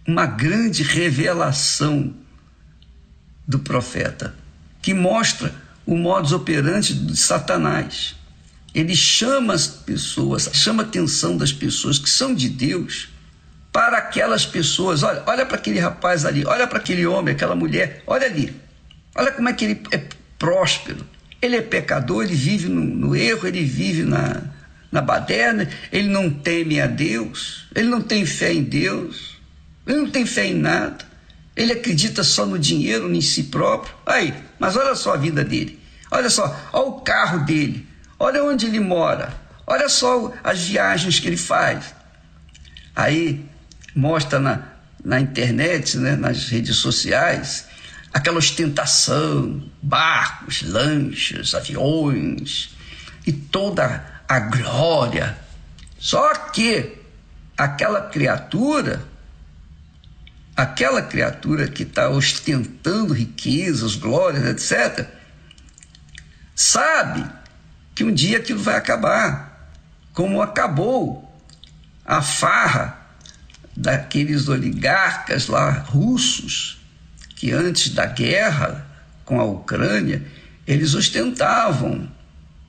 uma grande revelação do profeta, que mostra o modus operandi de Satanás. Ele chama as pessoas, chama a atenção das pessoas que são de Deus para aquelas pessoas. Olha, olha para aquele rapaz ali, olha para aquele homem, aquela mulher, olha ali. Olha como é que ele é próspero. Ele é pecador, ele vive no, no erro, ele vive na, na baderna, ele não teme a Deus, ele não tem fé em Deus, ele não tem fé em nada, ele acredita só no dinheiro, em si próprio. Aí, mas olha só a vida dele, olha só, olha o carro dele, olha onde ele mora, olha só as viagens que ele faz. Aí mostra na, na internet, né, nas redes sociais, aquela ostentação, barcos, lanchas, aviões e toda a glória. Só que aquela criatura, aquela criatura que está ostentando riquezas, glórias, etc., sabe que um dia aquilo vai acabar, como acabou a farra daqueles oligarcas lá russos que antes da guerra com a Ucrânia eles ostentavam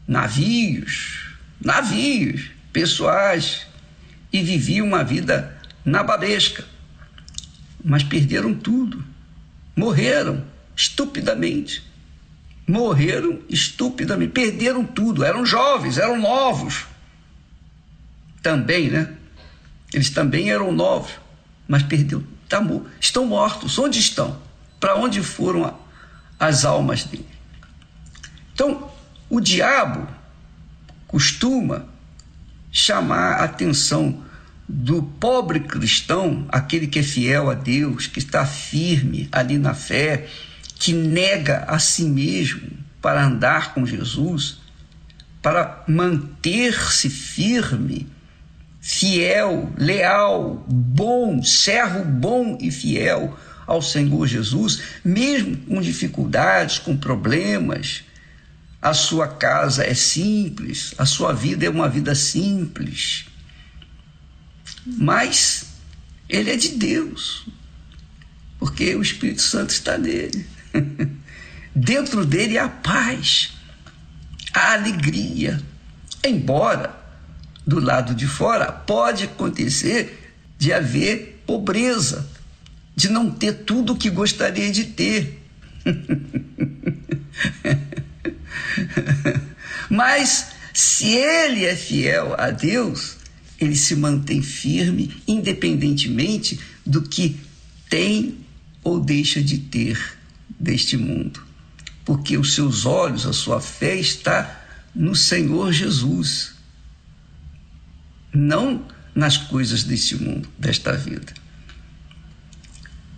navios, navios pessoais e viviam uma vida nababesca. Mas perderam tudo. Morreram estupidamente. Morreram estupidamente. Perderam tudo. Eram jovens, eram novos. Também, né? Eles também eram novos, mas perdeu. Estão mortos. Onde estão? Para onde foram as almas dele? Então, o diabo costuma chamar a atenção do pobre cristão, aquele que é fiel a Deus, que está firme ali na fé, que nega a si mesmo para andar com Jesus, para manter-se firme fiel, leal, bom, servo bom e fiel ao Senhor Jesus, mesmo com dificuldades, com problemas. A sua casa é simples, a sua vida é uma vida simples. Mas ele é de Deus, porque o Espírito Santo está nele. Dentro dele há paz, há alegria. Embora do lado de fora, pode acontecer de haver pobreza, de não ter tudo o que gostaria de ter. Mas se ele é fiel a Deus, ele se mantém firme, independentemente do que tem ou deixa de ter deste mundo. Porque os seus olhos, a sua fé está no Senhor Jesus não nas coisas desse mundo, desta vida.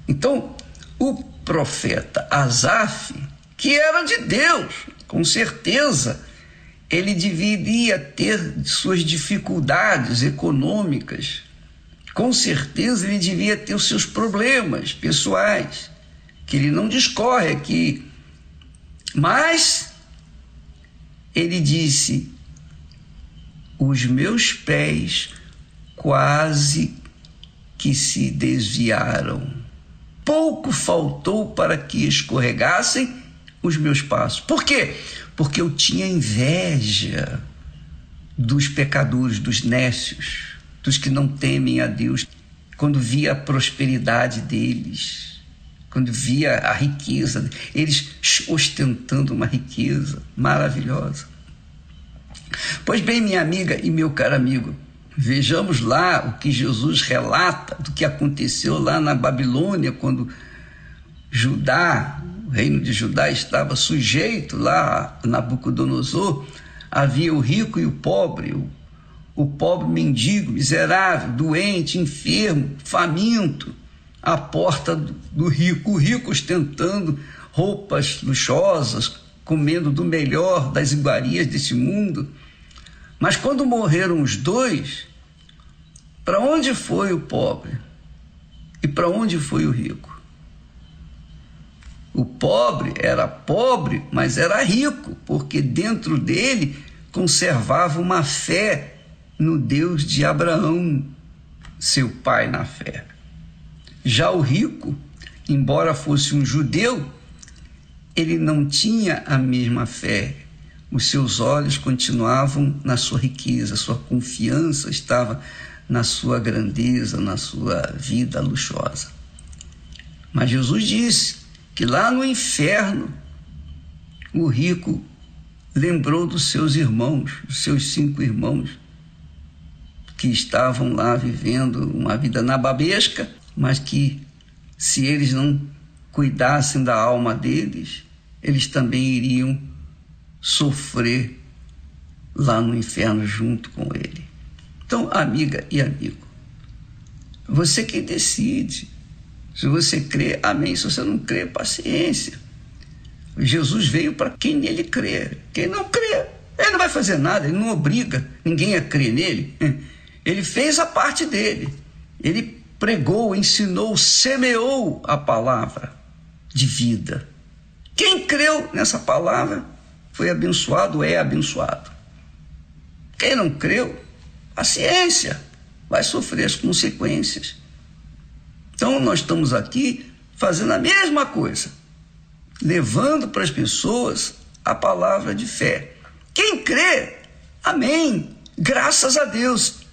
Então, o profeta Asaf, que era de Deus, com certeza, ele deveria ter suas dificuldades econômicas, com certeza ele devia ter os seus problemas pessoais, que ele não discorre aqui. Mas ele disse: os meus pés quase que se desviaram. Pouco faltou para que escorregassem os meus passos. Por quê? Porque eu tinha inveja dos pecadores, dos nécios, dos que não temem a Deus, quando via a prosperidade deles, quando via a riqueza, eles ostentando uma riqueza maravilhosa. Pois bem, minha amiga e meu caro amigo, Vejamos lá o que Jesus relata do que aconteceu lá na Babilônia, quando Judá, o reino de Judá, estava sujeito lá a Nabucodonosor. Havia o rico e o pobre, o, o pobre mendigo, miserável, doente, enfermo, faminto, à porta do, do rico, o rico ostentando roupas luxuosas, comendo do melhor das iguarias desse mundo. Mas quando morreram os dois, para onde foi o pobre? E para onde foi o rico? O pobre era pobre, mas era rico, porque dentro dele conservava uma fé no Deus de Abraão, seu pai na fé. Já o rico, embora fosse um judeu, ele não tinha a mesma fé. Os seus olhos continuavam na sua riqueza, sua confiança estava na sua grandeza, na sua vida luxuosa. Mas Jesus disse que lá no inferno o rico lembrou dos seus irmãos, dos seus cinco irmãos, que estavam lá vivendo uma vida nababesca, mas que se eles não cuidassem da alma deles, eles também iriam sofrer lá no inferno junto com ele. Então, amiga e amigo, você que decide. Se você crê, amém. Se você não crê, paciência. Jesus veio para quem nele crê. Quem não crê, ele não vai fazer nada, ele não obriga ninguém a crer nele. Ele fez a parte dele. Ele pregou, ensinou, semeou a palavra de vida. Quem creu nessa palavra foi abençoado, é abençoado. Quem não creu, paciência, vai sofrer as consequências. Então nós estamos aqui fazendo a mesma coisa, levando para as pessoas a palavra de fé. Quem crê, amém, graças a Deus,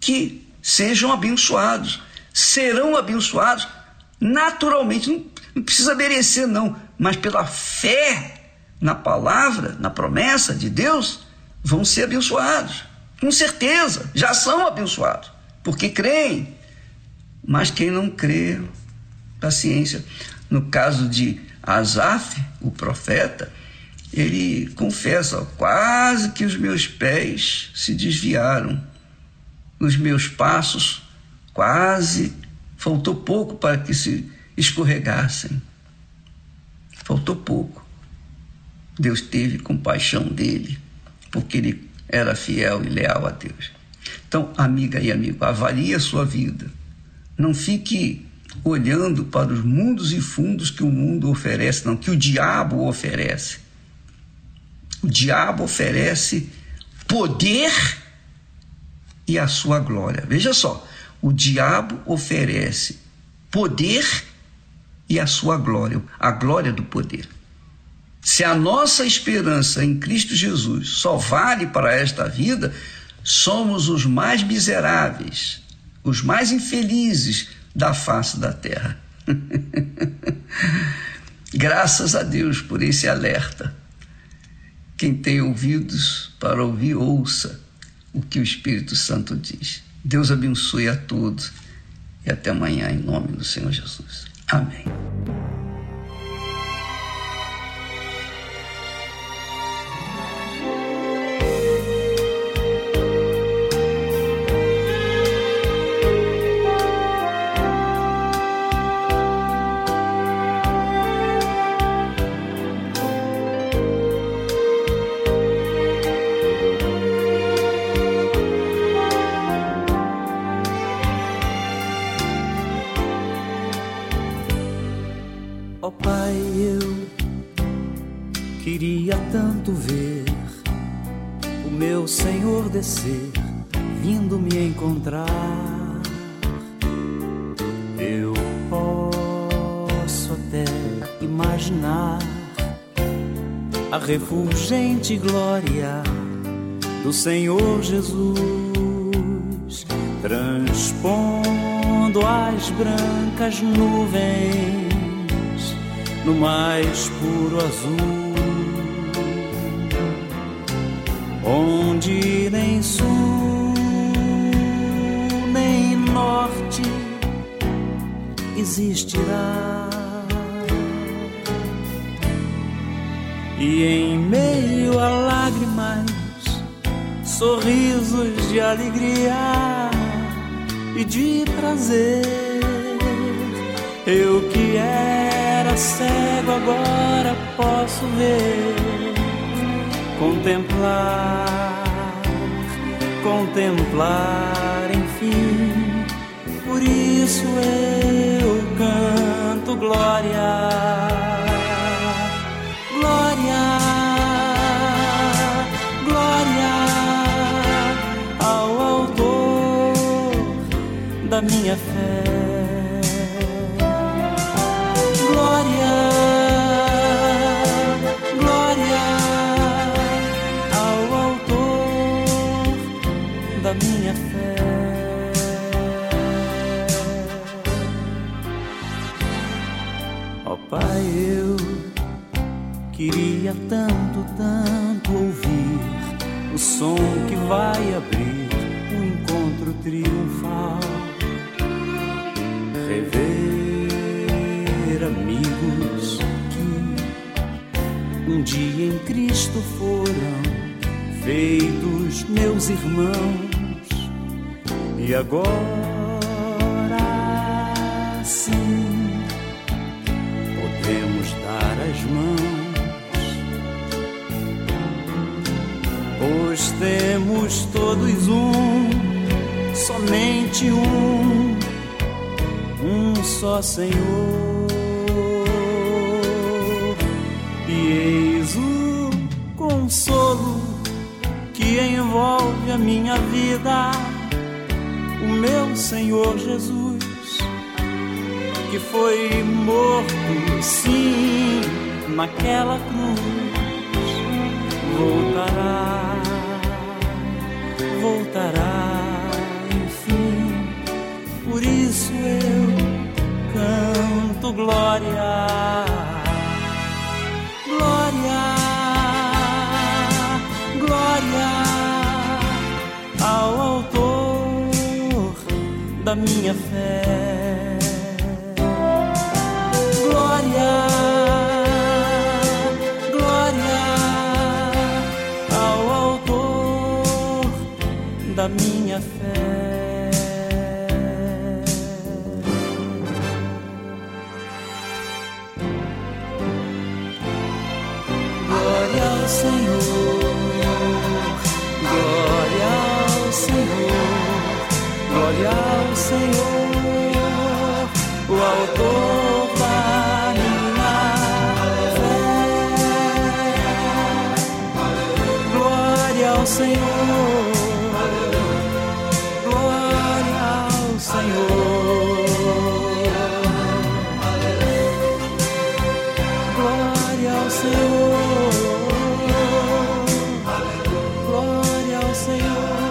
que sejam abençoados, serão abençoados naturalmente, não, não precisa merecer, não, mas pela fé na palavra, na promessa de Deus, vão ser abençoados. Com certeza, já são abençoados, porque creem. Mas quem não crê, paciência. No caso de Asaf, o profeta, ele confessa: quase que os meus pés se desviaram, os meus passos quase faltou pouco para que se escorregassem. Faltou pouco. Deus teve compaixão dele, porque ele era fiel e leal a Deus. Então, amiga e amigo, avalie a sua vida. Não fique olhando para os mundos e fundos que o mundo oferece, não, que o diabo oferece. O diabo oferece poder e a sua glória. Veja só, o diabo oferece poder e a sua glória, a glória do poder. Se a nossa esperança em Cristo Jesus só vale para esta vida, somos os mais miseráveis, os mais infelizes da face da terra. Graças a Deus por esse alerta. Quem tem ouvidos para ouvir, ouça o que o Espírito Santo diz. Deus abençoe a todos e até amanhã, em nome do Senhor Jesus. Amém. refulgente glória do Senhor Jesus, transpondo as brancas nuvens no mais puro azul, onde nem sul nem norte existirá. E em sorrisos de alegria e de prazer. Eu que era cego agora posso ver, contemplar, contemplar, enfim. Por isso eu canto glória, da minha fé. Glória, glória ao autor da minha fé. Ó Pai, eu queria tanto, tanto ouvir o som que vai abrir o encontro triunfal. Dia em Cristo foram feitos meus irmãos e agora sim podemos dar as mãos, pois temos todos um, somente um, um só Senhor. A minha vida, o meu Senhor Jesus que foi morto, sim, naquela cruz, voltará, voltará, enfim. Por isso eu canto glória, minha Senhor.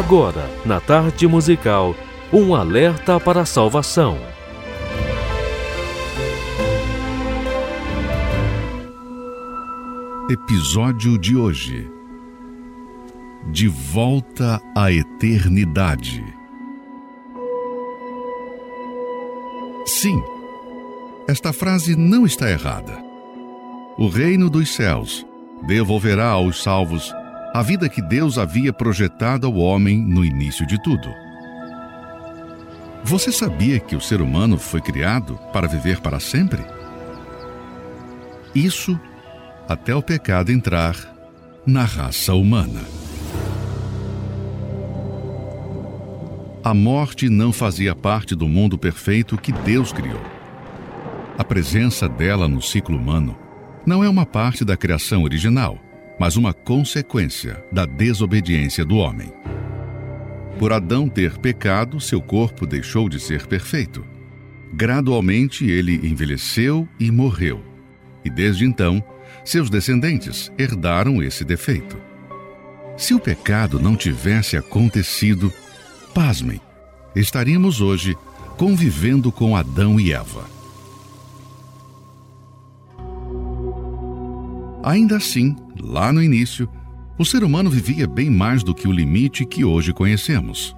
Agora, na tarde musical, um alerta para a salvação. Episódio de hoje. De volta à eternidade. Sim, esta frase não está errada. O reino dos céus devolverá aos salvos a vida que Deus havia projetado ao homem no início de tudo. Você sabia que o ser humano foi criado para viver para sempre? Isso até o pecado entrar na raça humana. A morte não fazia parte do mundo perfeito que Deus criou. A presença dela no ciclo humano não é uma parte da criação original, mas uma consequência da desobediência do homem. Por Adão ter pecado, seu corpo deixou de ser perfeito. Gradualmente ele envelheceu e morreu. E desde então, seus descendentes herdaram esse defeito. Se o pecado não tivesse acontecido, pasmem, estaríamos hoje convivendo com Adão e Eva. Ainda assim, lá no início, o ser humano vivia bem mais do que o limite que hoje conhecemos.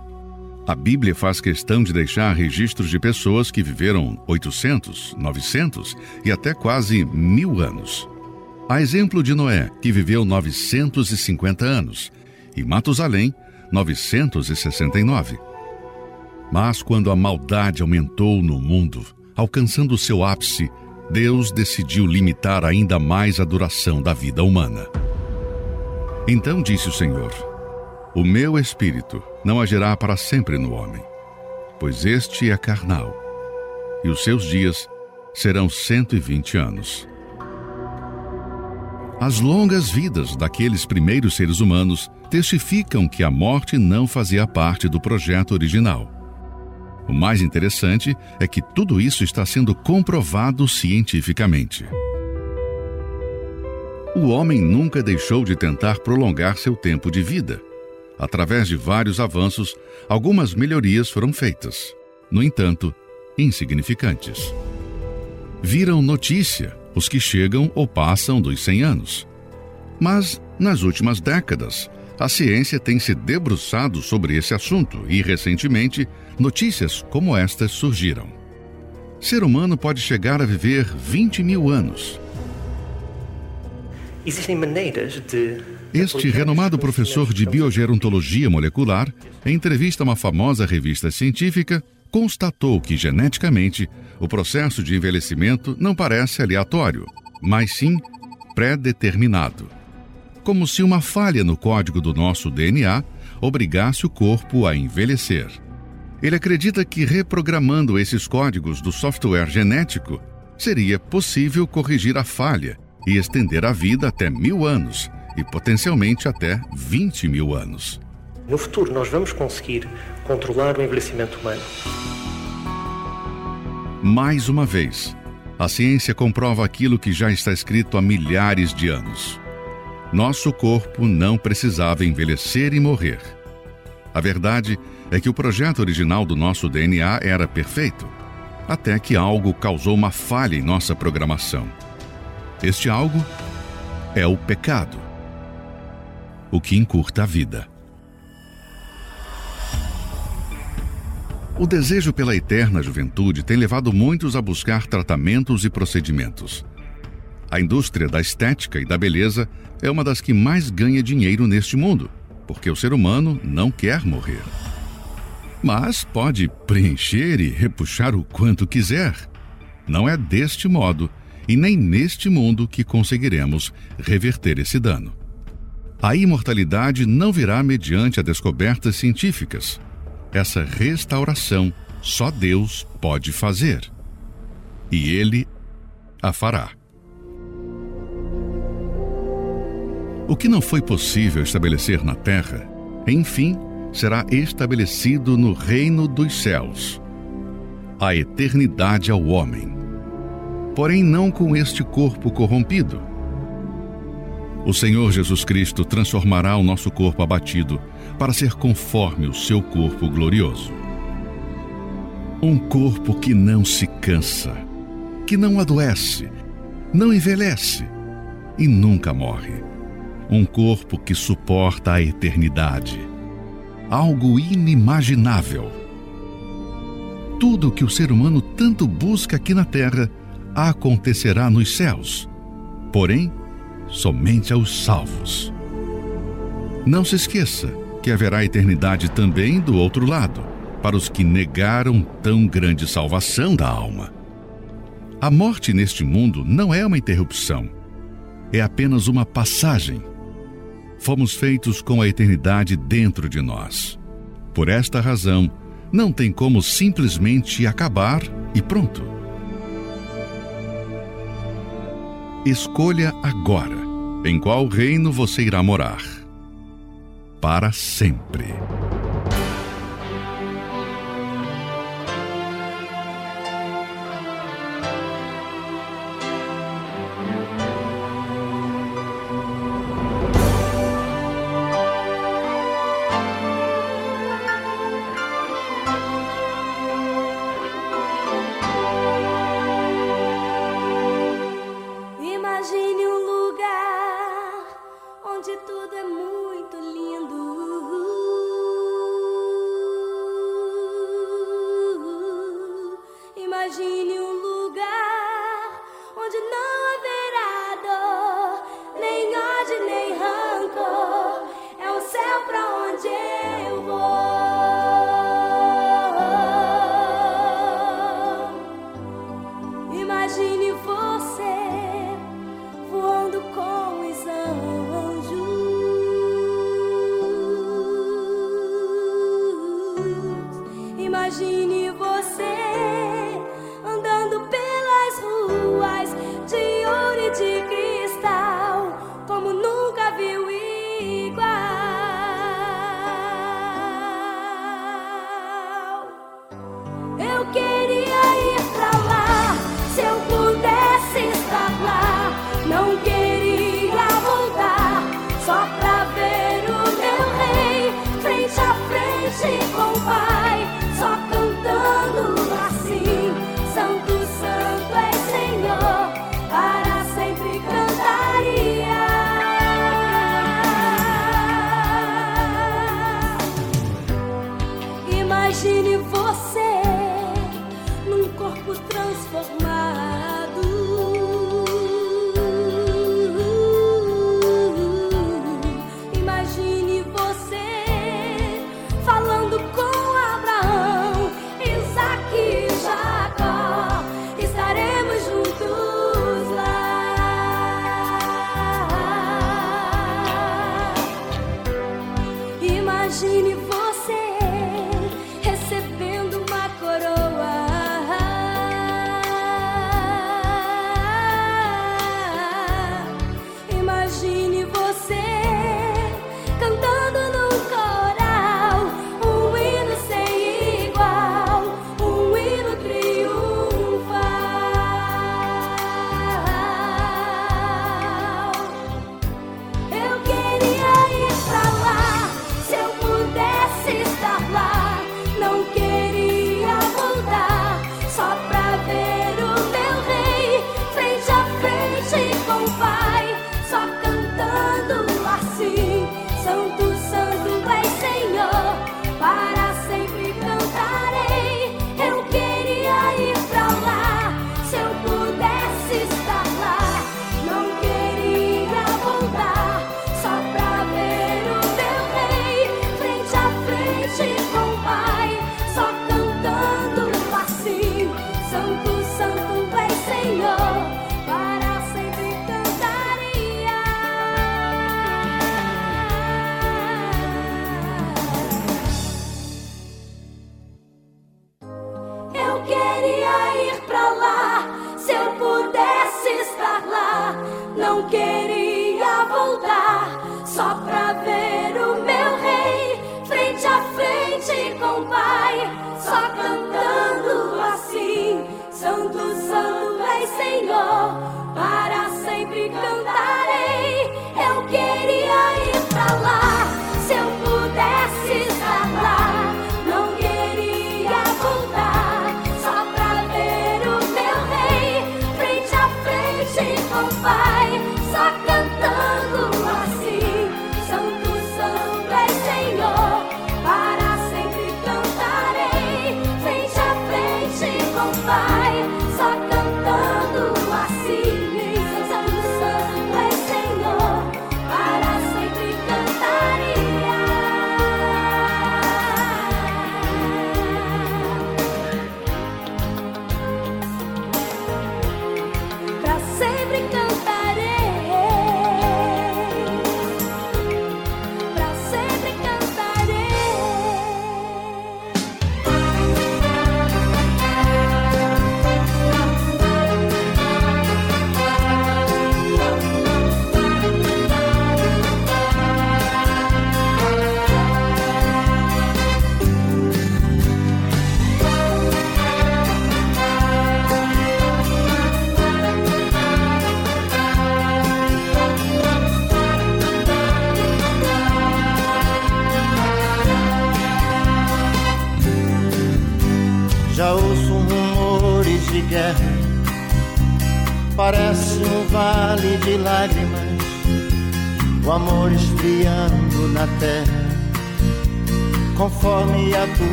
A Bíblia faz questão de deixar registros de pessoas que viveram 800, 900 e até quase mil anos. A exemplo de Noé, que viveu 950 anos, e Matusalém, 969. Mas quando a maldade aumentou no mundo, alcançando seu ápice, Deus decidiu limitar ainda mais a duração da vida humana. Então disse o Senhor: O meu espírito não agirá para sempre no homem, pois este é carnal, e os seus dias serão 120 anos. As longas vidas daqueles primeiros seres humanos testificam que a morte não fazia parte do projeto original. O mais interessante é que tudo isso está sendo comprovado cientificamente. O homem nunca deixou de tentar prolongar seu tempo de vida. Através de vários avanços, algumas melhorias foram feitas. No entanto, insignificantes. Viram notícia os que chegam ou passam dos 100 anos. Mas, nas últimas décadas, a ciência tem se debruçado sobre esse assunto e, recentemente, notícias como estas surgiram. Ser humano pode chegar a viver 20 mil anos. Existem maneiras de. Este renomado professor de biogerontologia molecular, em entrevista a uma famosa revista científica, constatou que geneticamente o processo de envelhecimento não parece aleatório, mas sim pré-determinado. Como se uma falha no código do nosso DNA obrigasse o corpo a envelhecer. Ele acredita que reprogramando esses códigos do software genético, seria possível corrigir a falha e estender a vida até mil anos e potencialmente até 20 mil anos. No futuro, nós vamos conseguir controlar o envelhecimento humano. Mais uma vez, a ciência comprova aquilo que já está escrito há milhares de anos. Nosso corpo não precisava envelhecer e morrer. A verdade é que o projeto original do nosso DNA era perfeito, até que algo causou uma falha em nossa programação. Este algo é o pecado, o que encurta a vida. O desejo pela eterna juventude tem levado muitos a buscar tratamentos e procedimentos. A indústria da estética e da beleza é uma das que mais ganha dinheiro neste mundo, porque o ser humano não quer morrer. Mas pode preencher e repuxar o quanto quiser. Não é deste modo e nem neste mundo que conseguiremos reverter esse dano. A imortalidade não virá mediante a descobertas científicas. Essa restauração só Deus pode fazer. E Ele a fará. O que não foi possível estabelecer na terra, enfim, será estabelecido no reino dos céus. A eternidade ao homem. Porém, não com este corpo corrompido. O Senhor Jesus Cristo transformará o nosso corpo abatido para ser conforme o seu corpo glorioso. Um corpo que não se cansa, que não adoece, não envelhece e nunca morre. Um corpo que suporta a eternidade. Algo inimaginável. Tudo o que o ser humano tanto busca aqui na terra acontecerá nos céus. Porém, somente aos salvos. Não se esqueça que haverá eternidade também do outro lado, para os que negaram tão grande salvação da alma. A morte neste mundo não é uma interrupção, é apenas uma passagem. Fomos feitos com a eternidade dentro de nós. Por esta razão, não tem como simplesmente acabar e pronto. Escolha agora em qual reino você irá morar. Para sempre.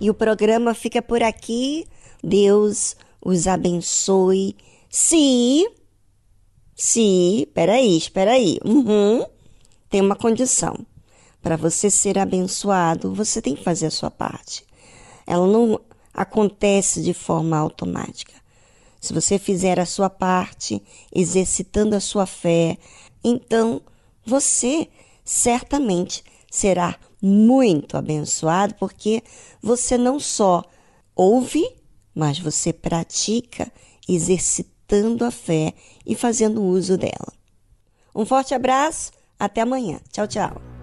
E o programa fica por aqui. Deus os abençoe. Se. Se. Peraí, espera aí. Uhum, tem uma condição. Para você ser abençoado, você tem que fazer a sua parte. Ela não acontece de forma automática. Se você fizer a sua parte, exercitando a sua fé, então você certamente será muito abençoado, porque você não só ouve, mas você pratica exercitando a fé e fazendo uso dela. Um forte abraço, até amanhã. Tchau, tchau.